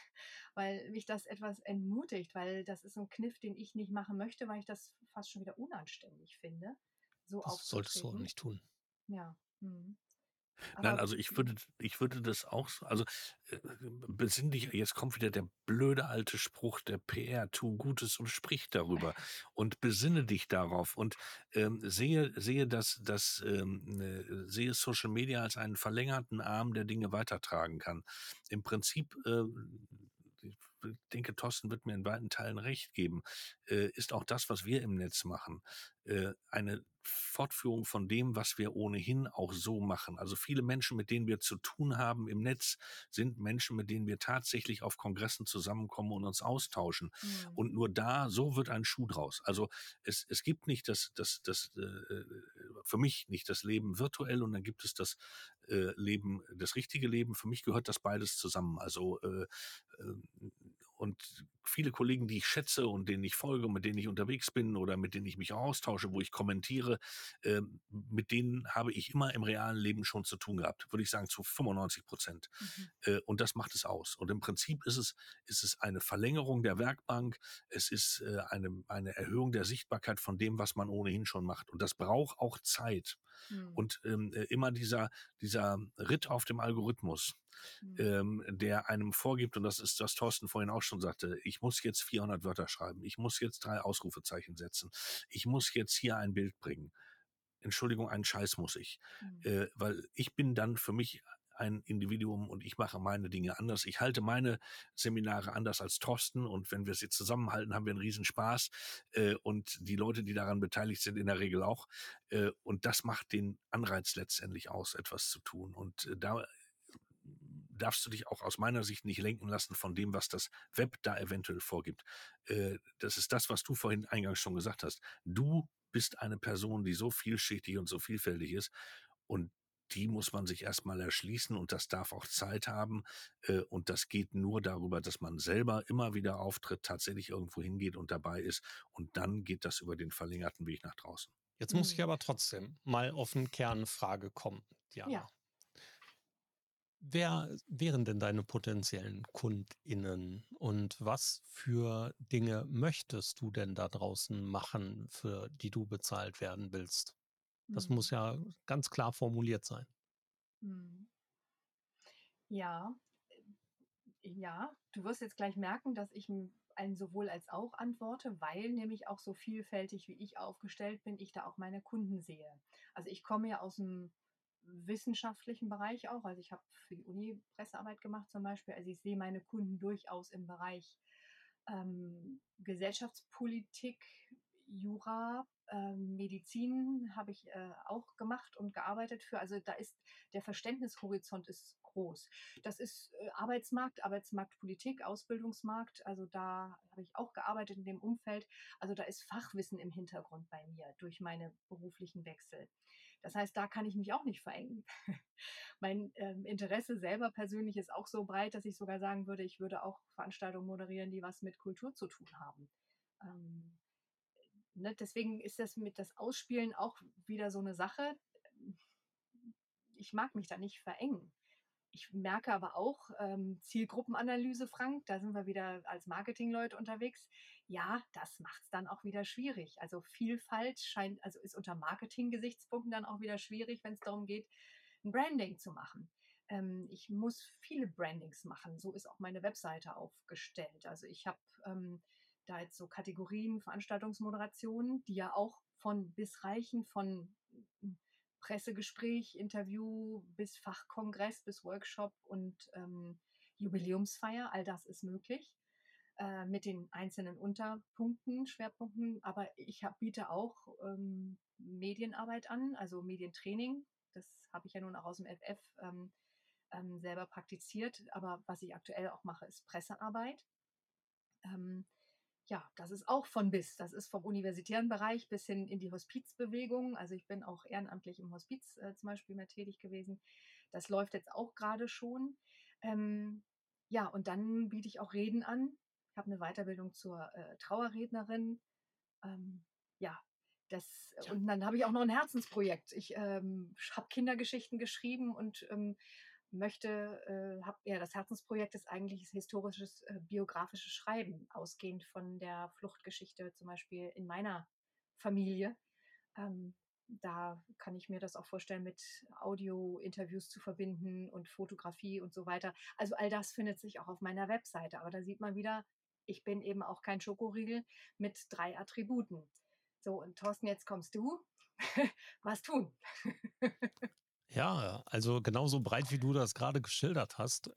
weil mich das etwas entmutigt, weil das ist ein Kniff, den ich nicht machen möchte, weil ich das fast schon wieder unanständig finde. So das solltest du auch nicht tun. Ja. Hm. Nein, also ich würde, ich würde das auch, also äh, besinn dich, jetzt kommt wieder der blöde alte Spruch der PR, tu Gutes und sprich darüber und besinne dich darauf und ähm, sehe, sehe das, das ähm, ne, sehe Social Media als einen verlängerten Arm, der Dinge weitertragen kann. Im Prinzip äh, ich denke, Thorsten wird mir in weiten Teilen recht geben, äh, ist auch das, was wir im Netz machen, äh, eine Fortführung von dem, was wir ohnehin auch so machen. Also viele Menschen, mit denen wir zu tun haben im Netz, sind Menschen, mit denen wir tatsächlich auf Kongressen zusammenkommen und uns austauschen. Mhm. Und nur da, so wird ein Schuh draus. Also es, es gibt nicht das, das, das äh, für mich nicht das Leben virtuell und dann gibt es das äh, Leben, das richtige Leben. Für mich gehört das beides zusammen. Also äh, äh und viele Kollegen, die ich schätze und denen ich folge, mit denen ich unterwegs bin oder mit denen ich mich austausche, wo ich kommentiere, äh, mit denen habe ich immer im realen Leben schon zu tun gehabt, würde ich sagen zu 95 Prozent. Mhm. Äh, und das macht es aus. Und im Prinzip ist es, ist es eine Verlängerung der Werkbank, es ist äh, eine, eine Erhöhung der Sichtbarkeit von dem, was man ohnehin schon macht. Und das braucht auch Zeit. Mhm. Und ähm, äh, immer dieser, dieser Ritt auf dem Algorithmus, mhm. ähm, der einem vorgibt, und das ist, was Thorsten vorhin auch schon sagte, ich muss jetzt 400 Wörter schreiben, ich muss jetzt drei Ausrufezeichen setzen, ich muss jetzt hier ein Bild bringen. Entschuldigung, einen Scheiß muss ich. Mhm. Äh, weil ich bin dann für mich ein Individuum und ich mache meine Dinge anders. Ich halte meine Seminare anders als Thorsten und wenn wir sie zusammenhalten, haben wir einen Riesenspaß äh, und die Leute, die daran beteiligt sind, in der Regel auch. Äh, und das macht den Anreiz letztendlich aus, etwas zu tun. Und äh, da darfst du dich auch aus meiner Sicht nicht lenken lassen von dem, was das Web da eventuell vorgibt. Äh, das ist das, was du vorhin eingangs schon gesagt hast. Du bist eine Person, die so vielschichtig und so vielfältig ist und die muss man sich erstmal erschließen und das darf auch Zeit haben. Äh, und das geht nur darüber, dass man selber immer wieder auftritt, tatsächlich irgendwo hingeht und dabei ist. Und dann geht das über den verlängerten Weg nach draußen. Jetzt muss ich mhm. aber trotzdem mal auf eine Kernfrage kommen, Diana. Ja. Wer wären denn deine potenziellen KundInnen und was für Dinge möchtest du denn da draußen machen, für die du bezahlt werden willst? Das mhm. muss ja ganz klar formuliert sein. Mhm. Ja, ja, du wirst jetzt gleich merken, dass ich ein sowohl als auch antworte, weil nämlich auch so vielfältig wie ich aufgestellt bin, ich da auch meine Kunden sehe. Also ich komme ja aus dem wissenschaftlichen Bereich auch. Also ich habe für die Uni Pressearbeit gemacht zum Beispiel. Also ich sehe meine Kunden durchaus im Bereich ähm, Gesellschaftspolitik, Jura, ähm, Medizin habe ich äh, auch gemacht und gearbeitet für. Also da ist der Verständnishorizont ist groß. Das ist äh, Arbeitsmarkt, Arbeitsmarktpolitik, Ausbildungsmarkt. Also da habe ich auch gearbeitet in dem Umfeld. Also da ist Fachwissen im Hintergrund bei mir durch meine beruflichen Wechsel. Das heißt, da kann ich mich auch nicht verengen. mein ähm, Interesse selber persönlich ist auch so breit, dass ich sogar sagen würde, ich würde auch Veranstaltungen moderieren, die was mit Kultur zu tun haben. Ähm, ne, deswegen ist das mit das Ausspielen auch wieder so eine Sache. Ich mag mich da nicht verengen. Ich merke aber auch ähm, Zielgruppenanalyse, Frank, da sind wir wieder als Marketingleute unterwegs. Ja, das macht es dann auch wieder schwierig. Also Vielfalt scheint, also ist unter Marketing-Gesichtspunkten dann auch wieder schwierig, wenn es darum geht, ein Branding zu machen. Ähm, ich muss viele Brandings machen. So ist auch meine Webseite aufgestellt. Also ich habe ähm, da jetzt so Kategorien Veranstaltungsmoderation, die ja auch von bis reichen, von Pressegespräch, Interview bis Fachkongress, bis Workshop und ähm, Jubiläumsfeier. All das ist möglich äh, mit den einzelnen Unterpunkten, Schwerpunkten. Aber ich hab, biete auch ähm, Medienarbeit an, also Medientraining. Das habe ich ja nun auch aus dem FF ähm, ähm, selber praktiziert. Aber was ich aktuell auch mache, ist Pressearbeit. Ähm, ja, das ist auch von bis. Das ist vom universitären Bereich bis hin in die Hospizbewegung. Also ich bin auch ehrenamtlich im Hospiz äh, zum Beispiel mehr tätig gewesen. Das läuft jetzt auch gerade schon. Ähm, ja, und dann biete ich auch Reden an. Ich habe eine Weiterbildung zur äh, Trauerrednerin. Ähm, ja, das, und dann habe ich auch noch ein Herzensprojekt. Ich ähm, habe Kindergeschichten geschrieben und ähm, möchte, äh, hab, ja, das Herzensprojekt ist eigentlich historisches, äh, biografisches Schreiben, ausgehend von der Fluchtgeschichte zum Beispiel in meiner Familie. Ähm, da kann ich mir das auch vorstellen, mit Audio-Interviews zu verbinden und Fotografie und so weiter. Also all das findet sich auch auf meiner Webseite. Aber da sieht man wieder, ich bin eben auch kein Schokoriegel mit drei Attributen. So, und Thorsten, jetzt kommst du. Was tun? Ja, also genauso breit, wie du das gerade geschildert hast, äh,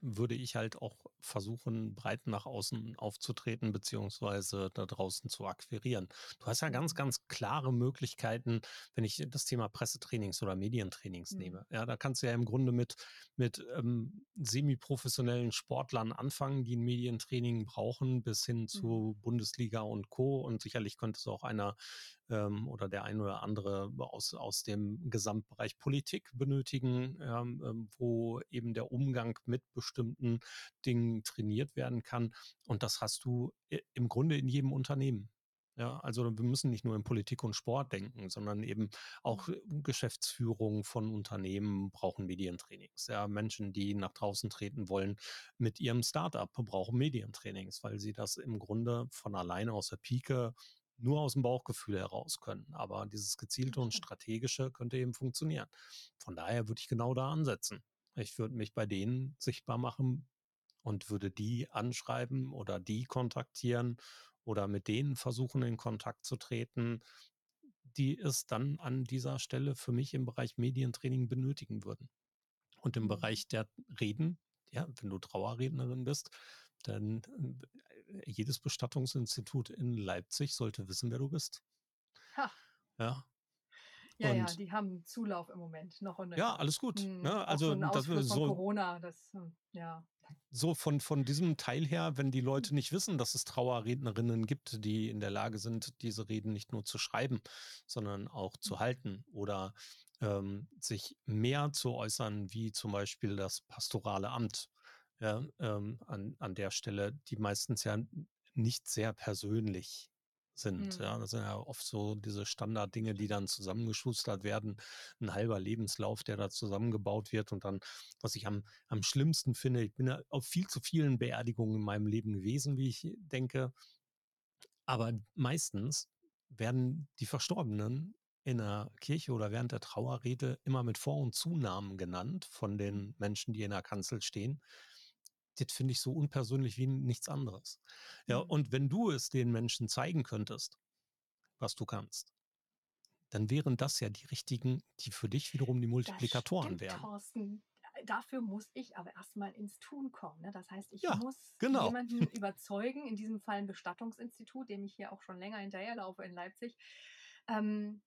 würde ich halt auch versuchen, breit nach außen aufzutreten, beziehungsweise da draußen zu akquirieren. Du hast ja ganz, mhm. ganz klare Möglichkeiten, wenn ich das Thema Pressetrainings oder Medientrainings mhm. nehme. Ja, da kannst du ja im Grunde mit, mit ähm, semi-professionellen Sportlern anfangen, die ein Medientraining brauchen, bis hin zu mhm. Bundesliga und Co. Und sicherlich könnte es auch einer ähm, oder der ein oder andere aus, aus dem Gesamtbereich Politik benötigen, ähm, ähm wo eben der Umgang mit bestimmten Dingen trainiert werden kann. Und das hast du im Grunde in jedem Unternehmen. Ja, also wir müssen nicht nur in Politik und Sport denken, sondern eben auch mhm. Geschäftsführung von Unternehmen brauchen Medientrainings. Ja, Menschen, die nach draußen treten wollen mit ihrem Startup, brauchen Medientrainings, weil sie das im Grunde von alleine aus der Pike nur aus dem Bauchgefühl heraus können. Aber dieses gezielte und strategische könnte eben funktionieren. Von daher würde ich genau da ansetzen. Ich würde mich bei denen sichtbar machen und würde die anschreiben oder die kontaktieren oder mit denen versuchen, in Kontakt zu treten, die es dann an dieser Stelle für mich im Bereich Medientraining benötigen würden. Und im mhm. Bereich der Reden, ja, wenn du Trauerrednerin bist, dann äh, jedes Bestattungsinstitut in Leipzig sollte wissen, wer du bist. Ha. Ja. Ja, und, ja, die haben Zulauf im Moment noch. Eine, ja, alles gut. Mh, ne? Also so das von so Corona, das hm, ja. So von, von diesem Teil her, wenn die Leute nicht wissen, dass es Trauerrednerinnen gibt, die in der Lage sind, diese Reden nicht nur zu schreiben, sondern auch zu halten oder ähm, sich mehr zu äußern, wie zum Beispiel das pastorale Amt ja, ähm, an, an der Stelle, die meistens ja nicht sehr persönlich sind. Mhm. Ja, das sind ja oft so diese Standarddinge, die dann zusammengeschustert werden. Ein halber Lebenslauf, der da zusammengebaut wird. Und dann, was ich am, am schlimmsten finde, ich bin ja auf viel zu vielen Beerdigungen in meinem Leben gewesen, wie ich denke. Aber meistens werden die Verstorbenen in der Kirche oder während der Trauerrede immer mit Vor- und Zunamen genannt von den mhm. Menschen, die in der Kanzel stehen das finde ich so unpersönlich wie nichts anderes. Ja, mhm. und wenn du es den Menschen zeigen könntest, was du kannst, dann wären das ja die richtigen, die für dich wiederum die Multiplikatoren stimmt, wären. Thorsten. Dafür muss ich aber erstmal ins Tun kommen. Ne? Das heißt, ich ja, muss genau. jemanden überzeugen, in diesem Fall ein Bestattungsinstitut, dem ich hier auch schon länger hinterherlaufe in Leipzig, ähm,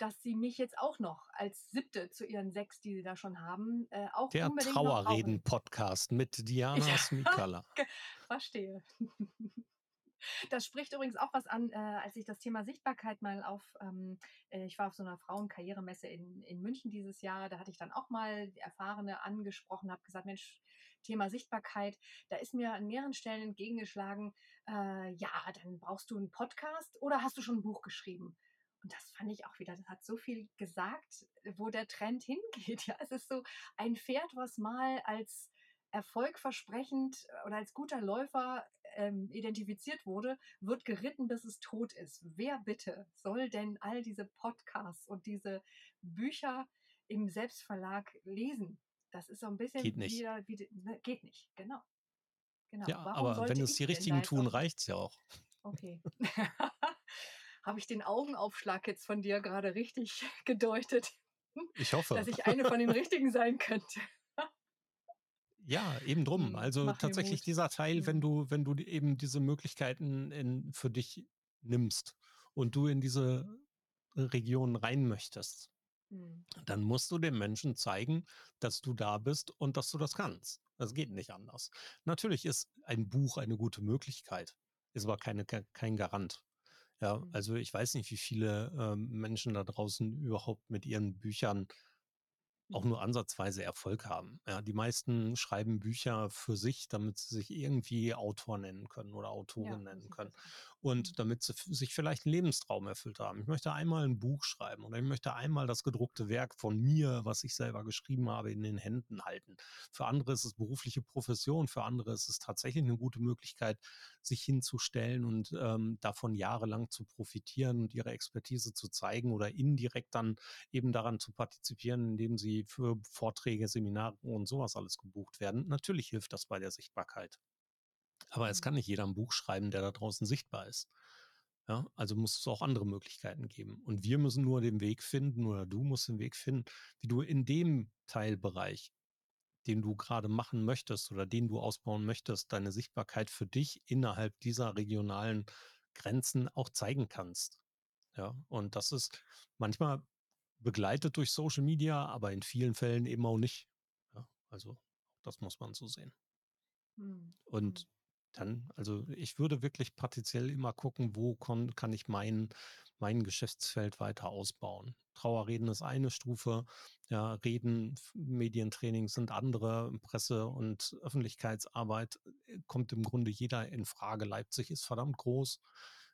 dass sie mich jetzt auch noch als siebte zu ihren sechs, die sie da schon haben, äh, auch Der Trauerreden-Podcast mit Diana Smikala. Verstehe. Das spricht übrigens auch was an, äh, als ich das Thema Sichtbarkeit mal auf, ähm, äh, ich war auf so einer Frauenkarrieremesse in, in München dieses Jahr, da hatte ich dann auch mal die Erfahrene angesprochen, habe gesagt, Mensch, Thema Sichtbarkeit, da ist mir an mehreren Stellen entgegengeschlagen, äh, ja, dann brauchst du einen Podcast oder hast du schon ein Buch geschrieben? Und das fand ich auch wieder, das hat so viel gesagt, wo der Trend hingeht. Ja, es ist so ein Pferd, was mal als erfolgversprechend äh, oder als guter Läufer ähm, identifiziert wurde, wird geritten, bis es tot ist. Wer bitte soll denn all diese Podcasts und diese Bücher im Selbstverlag lesen? Das ist so ein bisschen geht nicht. wieder, wie, ne, geht nicht, genau. genau. Ja, Warum aber wenn es die richtigen tun, reicht es ja auch. Okay. Habe ich den Augenaufschlag jetzt von dir gerade richtig gedeutet? Ich hoffe. Dass ich eine von den richtigen sein könnte. Ja, eben drum. Hm, also tatsächlich dieser Teil, wenn du, wenn du eben diese Möglichkeiten in, für dich nimmst und du in diese Region rein möchtest, mhm. dann musst du den Menschen zeigen, dass du da bist und dass du das kannst. Das geht nicht anders. Natürlich ist ein Buch eine gute Möglichkeit, ist aber keine, kein Garant. Ja, mhm. also ich weiß nicht, wie viele ähm, Menschen da draußen überhaupt mit ihren Büchern auch nur ansatzweise Erfolg haben. Ja, die meisten schreiben Bücher für sich, damit sie sich irgendwie Autor nennen können oder Autorin ja, nennen können. Und mhm. damit sie sich vielleicht einen Lebenstraum erfüllt haben. Ich möchte einmal ein Buch schreiben oder ich möchte einmal das gedruckte Werk von mir, was ich selber geschrieben habe, in den Händen halten. Für andere ist es berufliche Profession, für andere ist es tatsächlich eine gute Möglichkeit, sich hinzustellen und ähm, davon jahrelang zu profitieren und ihre Expertise zu zeigen oder indirekt dann eben daran zu partizipieren, indem sie für Vorträge, Seminare und sowas alles gebucht werden. Natürlich hilft das bei der Sichtbarkeit. Aber es kann mhm. nicht jeder ein Buch schreiben, der da draußen sichtbar ist. Ja, also muss es auch andere Möglichkeiten geben. Und wir müssen nur den Weg finden oder du musst den Weg finden, wie du in dem Teilbereich, den du gerade machen möchtest oder den du ausbauen möchtest, deine Sichtbarkeit für dich innerhalb dieser regionalen Grenzen auch zeigen kannst. Ja, und das ist manchmal begleitet durch Social Media, aber in vielen Fällen eben auch nicht. Ja, also das muss man so sehen. Mhm. Und hm. dann, also ich würde wirklich partiell immer gucken, wo kon, kann ich mein, mein Geschäftsfeld weiter ausbauen. Trauerreden ist eine Stufe, ja, Reden, Medientraining sind andere, Presse- und Öffentlichkeitsarbeit äh, kommt im Grunde jeder in Frage. Leipzig ist verdammt groß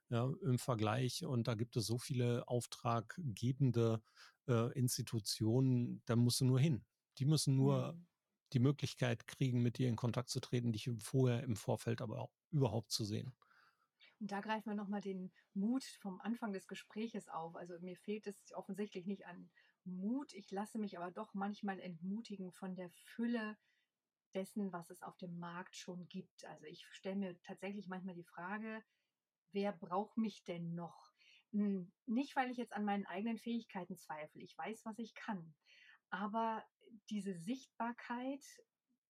ja, im Vergleich und da gibt es so viele auftraggebende äh, Institutionen, da musst du nur hin. Die müssen nur mhm. die Möglichkeit kriegen, mit dir in Kontakt zu treten, dich vorher im Vorfeld aber auch überhaupt zu sehen. Und da greifen wir nochmal den Mut vom Anfang des Gespräches auf. Also mir fehlt es offensichtlich nicht an Mut. Ich lasse mich aber doch manchmal entmutigen von der Fülle dessen, was es auf dem Markt schon gibt. Also ich stelle mir tatsächlich manchmal die Frage, wer braucht mich denn noch? Nicht, weil ich jetzt an meinen eigenen Fähigkeiten zweifle. Ich weiß, was ich kann. Aber diese Sichtbarkeit,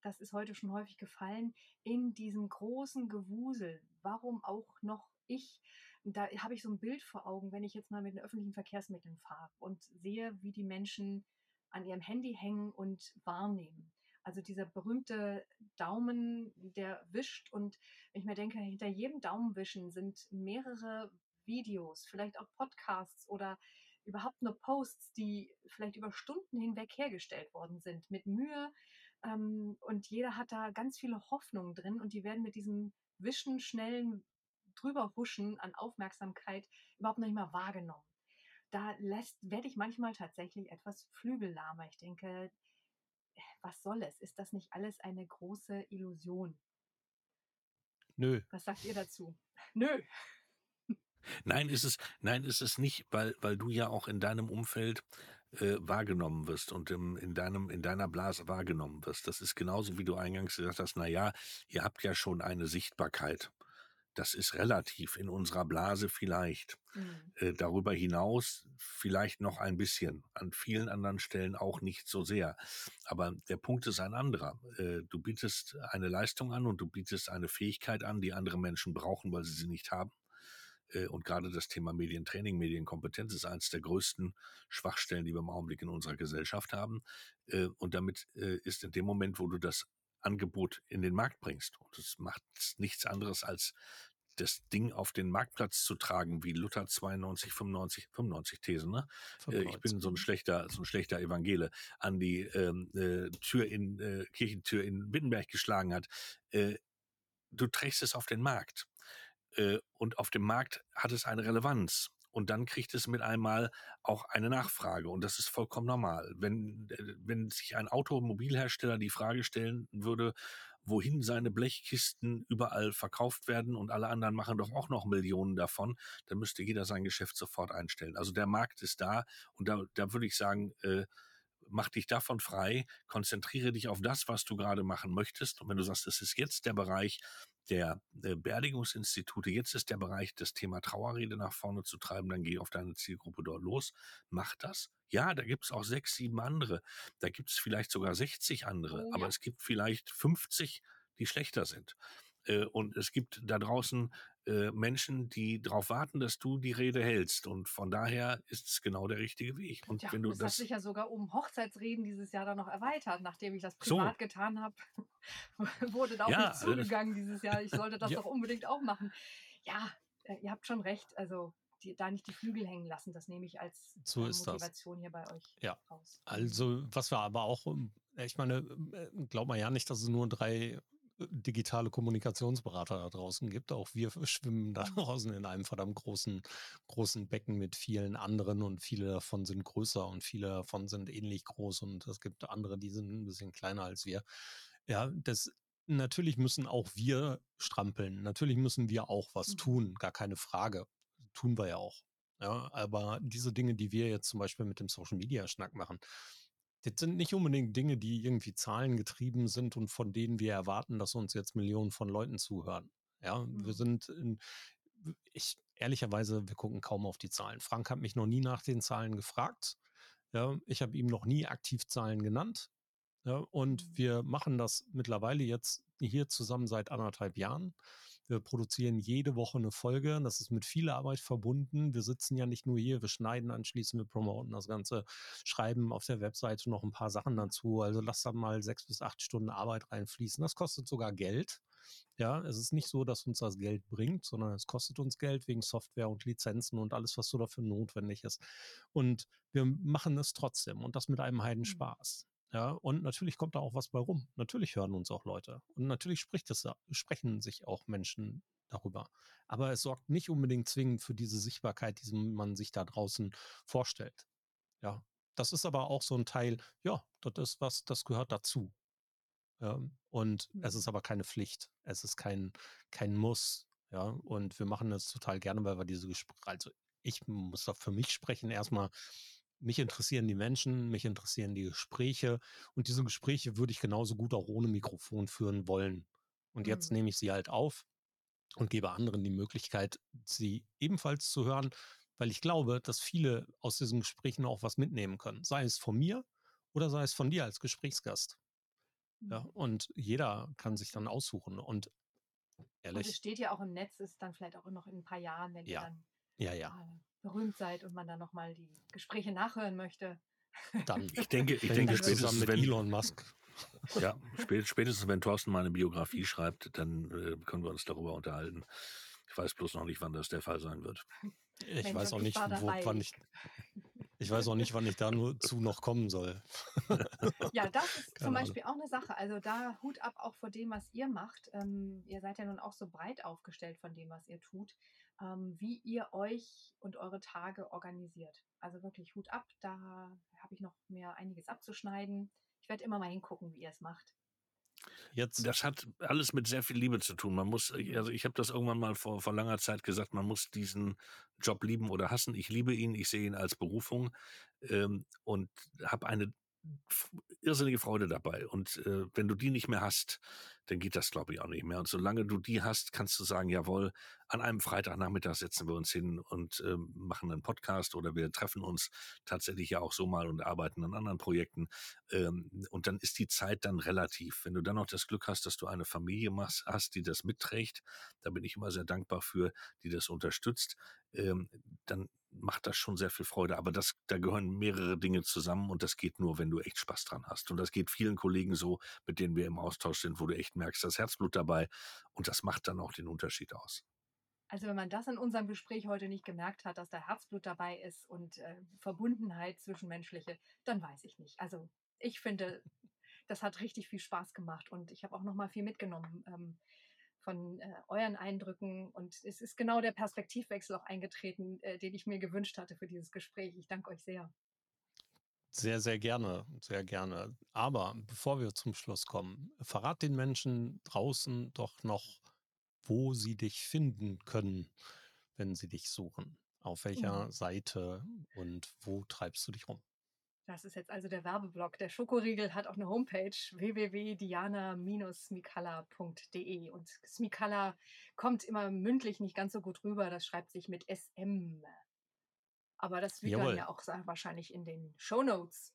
das ist heute schon häufig gefallen, in diesem großen Gewusel, warum auch noch ich? Da habe ich so ein Bild vor Augen, wenn ich jetzt mal mit den öffentlichen Verkehrsmitteln fahre und sehe, wie die Menschen an ihrem Handy hängen und wahrnehmen. Also dieser berühmte Daumen, der wischt und wenn ich mir denke, hinter jedem Daumenwischen sind mehrere Videos, vielleicht auch Podcasts oder überhaupt nur Posts, die vielleicht über Stunden hinweg hergestellt worden sind, mit Mühe. Ähm, und jeder hat da ganz viele Hoffnungen drin und die werden mit diesem Wischen, schnellen drüberhuschen an Aufmerksamkeit überhaupt noch nicht mal wahrgenommen. Da lässt, werde ich manchmal tatsächlich etwas flügellahmer. Ich denke, was soll es? Ist das nicht alles eine große Illusion? Nö. Was sagt ihr dazu? Nö. Nein, ist es, nein, ist es nicht, weil, weil du ja auch in deinem Umfeld äh, wahrgenommen wirst und im, in deinem, in deiner Blase wahrgenommen wirst. Das ist genauso, wie du eingangs gesagt hast, na ja, ihr habt ja schon eine Sichtbarkeit. Das ist relativ in unserer Blase vielleicht. Mhm. Äh, darüber hinaus vielleicht noch ein bisschen. An vielen anderen Stellen auch nicht so sehr. Aber der Punkt ist ein anderer. Äh, du bietest eine Leistung an und du bietest eine Fähigkeit an, die andere Menschen brauchen, weil sie sie nicht haben. Äh, und gerade das Thema Medientraining, Medienkompetenz ist eines der größten Schwachstellen, die wir im Augenblick in unserer Gesellschaft haben. Äh, und damit äh, ist in dem Moment, wo du das Angebot in den Markt bringst, und das macht nichts anderes als das Ding auf den Marktplatz zu tragen, wie Luther 92, 95, 95 Thesen, ne? Äh, ich bin so ein schlechter, so ein schlechter Evangele, an die ähm, äh, Tür in, äh, Kirchentür in Wittenberg geschlagen hat. Äh, du trägst es auf den Markt. Äh, und auf dem Markt hat es eine Relevanz. Und dann kriegt es mit einmal auch eine Nachfrage. Und das ist vollkommen normal. Wenn, äh, wenn sich ein Automobilhersteller die Frage stellen würde, wohin seine Blechkisten überall verkauft werden und alle anderen machen doch auch noch Millionen davon, dann müsste jeder sein Geschäft sofort einstellen. Also der Markt ist da und da, da würde ich sagen, äh, mach dich davon frei, konzentriere dich auf das, was du gerade machen möchtest. Und wenn du sagst, es ist jetzt der Bereich der äh, Beerdigungsinstitute, jetzt ist der Bereich, das Thema Trauerrede nach vorne zu treiben, dann geh auf deine Zielgruppe dort los, mach das. Ja, da gibt es auch sechs, sieben andere. Da gibt es vielleicht sogar 60 andere, oh, ja. aber es gibt vielleicht 50, die schlechter sind. Äh, und es gibt da draußen äh, Menschen, die darauf warten, dass du die Rede hältst. Und von daher ist es genau der richtige Weg. Und ja, wenn du das, das hat sich ja sogar um Hochzeitsreden dieses Jahr dann noch erweitert, nachdem ich das privat so. getan habe, wurde da auch ja, nicht äh, zugegangen dieses Jahr. Ich sollte das ja. doch unbedingt auch machen. Ja, äh, ihr habt schon recht. Also die, da nicht die Flügel hängen lassen, das nehme ich als so Motivation das. hier bei euch ja. raus. Also was wir aber auch, ähm, ich meine, glaubt man ja nicht, dass es nur drei digitale Kommunikationsberater da draußen gibt. Auch wir schwimmen da mhm. draußen in einem verdammt großen, großen Becken mit vielen anderen und viele davon sind größer und viele davon sind ähnlich groß und es gibt andere, die sind ein bisschen kleiner als wir. Ja, das natürlich müssen auch wir strampeln. Natürlich müssen wir auch was mhm. tun, gar keine Frage. Tun wir ja auch. Ja, aber diese Dinge, die wir jetzt zum Beispiel mit dem Social Media Schnack machen, das sind nicht unbedingt Dinge, die irgendwie zahlengetrieben sind und von denen wir erwarten, dass uns jetzt Millionen von Leuten zuhören. Ja, mhm. wir sind in, ich ehrlicherweise, wir gucken kaum auf die Zahlen. Frank hat mich noch nie nach den Zahlen gefragt. Ja, ich habe ihm noch nie aktiv Zahlen genannt. Ja, und mhm. wir machen das mittlerweile jetzt hier zusammen seit anderthalb Jahren. Wir produzieren jede Woche eine Folge. Das ist mit viel Arbeit verbunden. Wir sitzen ja nicht nur hier, wir schneiden anschließend, wir promoten das Ganze, schreiben auf der Webseite noch ein paar Sachen dazu. Also lass da mal sechs bis acht Stunden Arbeit reinfließen. Das kostet sogar Geld. Ja, es ist nicht so, dass uns das Geld bringt, sondern es kostet uns Geld wegen Software und Lizenzen und alles, was so dafür notwendig ist. Und wir machen es trotzdem und das mit einem Heidenspaß. Ja, und natürlich kommt da auch was bei rum. Natürlich hören uns auch Leute. Und natürlich spricht es, sprechen sich auch Menschen darüber. Aber es sorgt nicht unbedingt zwingend für diese Sichtbarkeit, die man sich da draußen vorstellt. Ja, das ist aber auch so ein Teil, ja, das ist was, das gehört dazu. Ja, und mhm. es ist aber keine Pflicht. Es ist kein, kein Muss. Ja, und wir machen das total gerne, weil wir diese Gespräche, also ich muss da für mich sprechen, erstmal mich interessieren die Menschen, mich interessieren die Gespräche und diese Gespräche würde ich genauso gut auch ohne Mikrofon führen wollen. Und jetzt mhm. nehme ich sie halt auf und gebe anderen die Möglichkeit, sie ebenfalls zu hören, weil ich glaube, dass viele aus diesen Gesprächen auch was mitnehmen können. Sei es von mir oder sei es von dir als Gesprächsgast. Ja, mhm. und jeder kann sich dann aussuchen. Und ehrlich. Und es steht ja auch im Netz, ist dann vielleicht auch noch in ein paar Jahren, wenn ja. ihr dann ja, ja. Berühmt seid und man dann nochmal die Gespräche nachhören möchte. Dann, ich denke, ich denke spätestens mit wenn, Elon Musk. Ja, spätestens wenn Thorsten mal eine Biografie schreibt, dann äh, können wir uns darüber unterhalten. Ich weiß bloß noch nicht, wann das der Fall sein wird. Ich Mensch, weiß auch nicht, wo, wann ich, ich weiß auch nicht, wann ich da nur zu noch kommen soll. Ja, das ist Keine zum Beispiel Ahnung. auch eine Sache. Also da Hut ab auch vor dem, was ihr macht. Ähm, ihr seid ja nun auch so breit aufgestellt von dem, was ihr tut ähm, wie ihr euch und eure Tage organisiert. Also wirklich Hut ab, da habe ich noch mehr einiges abzuschneiden. Ich werde immer mal hingucken, wie ihr es macht. Jetzt. Das hat alles mit sehr viel Liebe zu tun. Man muss, mhm. also ich habe das irgendwann mal vor, vor langer Zeit gesagt, man muss diesen Job lieben oder hassen. Ich liebe ihn, ich sehe ihn als Berufung ähm, und habe eine irrsinnige Freude dabei. Und äh, wenn du die nicht mehr hast, dann geht das, glaube ich, auch nicht mehr. Und solange du die hast, kannst du sagen, jawohl, an einem Freitagnachmittag setzen wir uns hin und äh, machen einen Podcast oder wir treffen uns tatsächlich ja auch so mal und arbeiten an anderen Projekten. Ähm, und dann ist die Zeit dann relativ. Wenn du dann noch das Glück hast, dass du eine Familie machst, hast, die das mitträgt, da bin ich immer sehr dankbar für, die das unterstützt, ähm, dann macht das schon sehr viel Freude. Aber das, da gehören mehrere Dinge zusammen und das geht nur, wenn du echt Spaß dran hast. Und das geht vielen Kollegen so, mit denen wir im Austausch sind, wo du echt merkst, das Herzblut dabei und das macht dann auch den Unterschied aus. Also wenn man das in unserem Gespräch heute nicht gemerkt hat, dass da Herzblut dabei ist und äh, Verbundenheit zwischenmenschliche, dann weiß ich nicht. Also ich finde, das hat richtig viel Spaß gemacht und ich habe auch noch mal viel mitgenommen ähm, von äh, euren Eindrücken und es ist genau der Perspektivwechsel auch eingetreten, äh, den ich mir gewünscht hatte für dieses Gespräch. Ich danke euch sehr. Sehr, sehr gerne, sehr gerne. Aber bevor wir zum Schluss kommen, verrat den Menschen draußen doch noch, wo sie dich finden können, wenn sie dich suchen. Auf welcher mhm. Seite und wo treibst du dich rum? Das ist jetzt also der Werbeblock. Der Schokoriegel hat auch eine Homepage www.diana-smikala.de und Smikala kommt immer mündlich nicht ganz so gut rüber. Das schreibt sich mit SM. Aber das liegt dann ja auch wahrscheinlich in den Show Notes.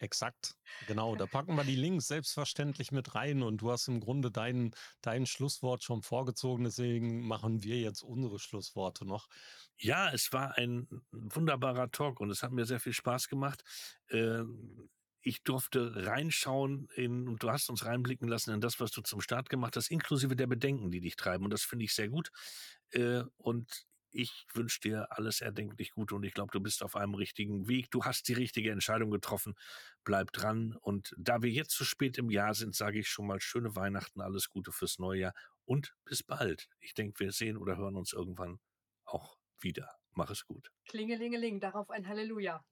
Exakt, genau. Da packen wir die Links selbstverständlich mit rein und du hast im Grunde dein, dein Schlusswort schon vorgezogen, deswegen machen wir jetzt unsere Schlussworte noch. Ja, es war ein wunderbarer Talk und es hat mir sehr viel Spaß gemacht. Ähm, ich durfte reinschauen in, und du hast uns reinblicken lassen in das, was du zum Start gemacht hast, inklusive der Bedenken, die dich treiben. Und das finde ich sehr gut. Äh, und ich wünsche dir alles erdenklich Gute und ich glaube, du bist auf einem richtigen Weg. Du hast die richtige Entscheidung getroffen. Bleib dran. Und da wir jetzt zu spät im Jahr sind, sage ich schon mal schöne Weihnachten, alles Gute fürs neue Jahr und bis bald. Ich denke, wir sehen oder hören uns irgendwann auch wieder. Mach es gut. Klingelingeling, darauf ein Halleluja.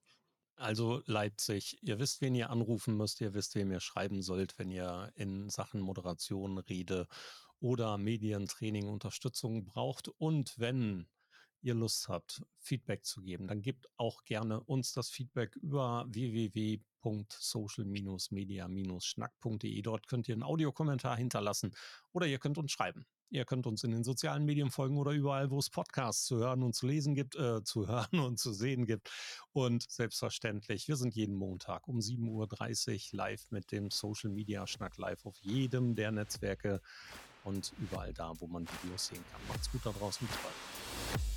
Also Leipzig, ihr wisst, wen ihr anrufen müsst, ihr wisst, wem ihr schreiben sollt, wenn ihr in Sachen Moderation, Rede oder Medientraining Unterstützung braucht. Und wenn ihr Lust habt, Feedback zu geben, dann gebt auch gerne uns das Feedback über www.social-media-schnack.de. Dort könnt ihr einen Audiokommentar hinterlassen oder ihr könnt uns schreiben. Ihr könnt uns in den sozialen Medien folgen oder überall, wo es Podcasts zu hören und zu lesen gibt, äh, zu hören und zu sehen gibt. Und selbstverständlich, wir sind jeden Montag um 7.30 Uhr live mit dem Social Media Schnack live auf jedem der Netzwerke und überall da, wo man Videos sehen kann. Macht's gut da draußen. Bis bald.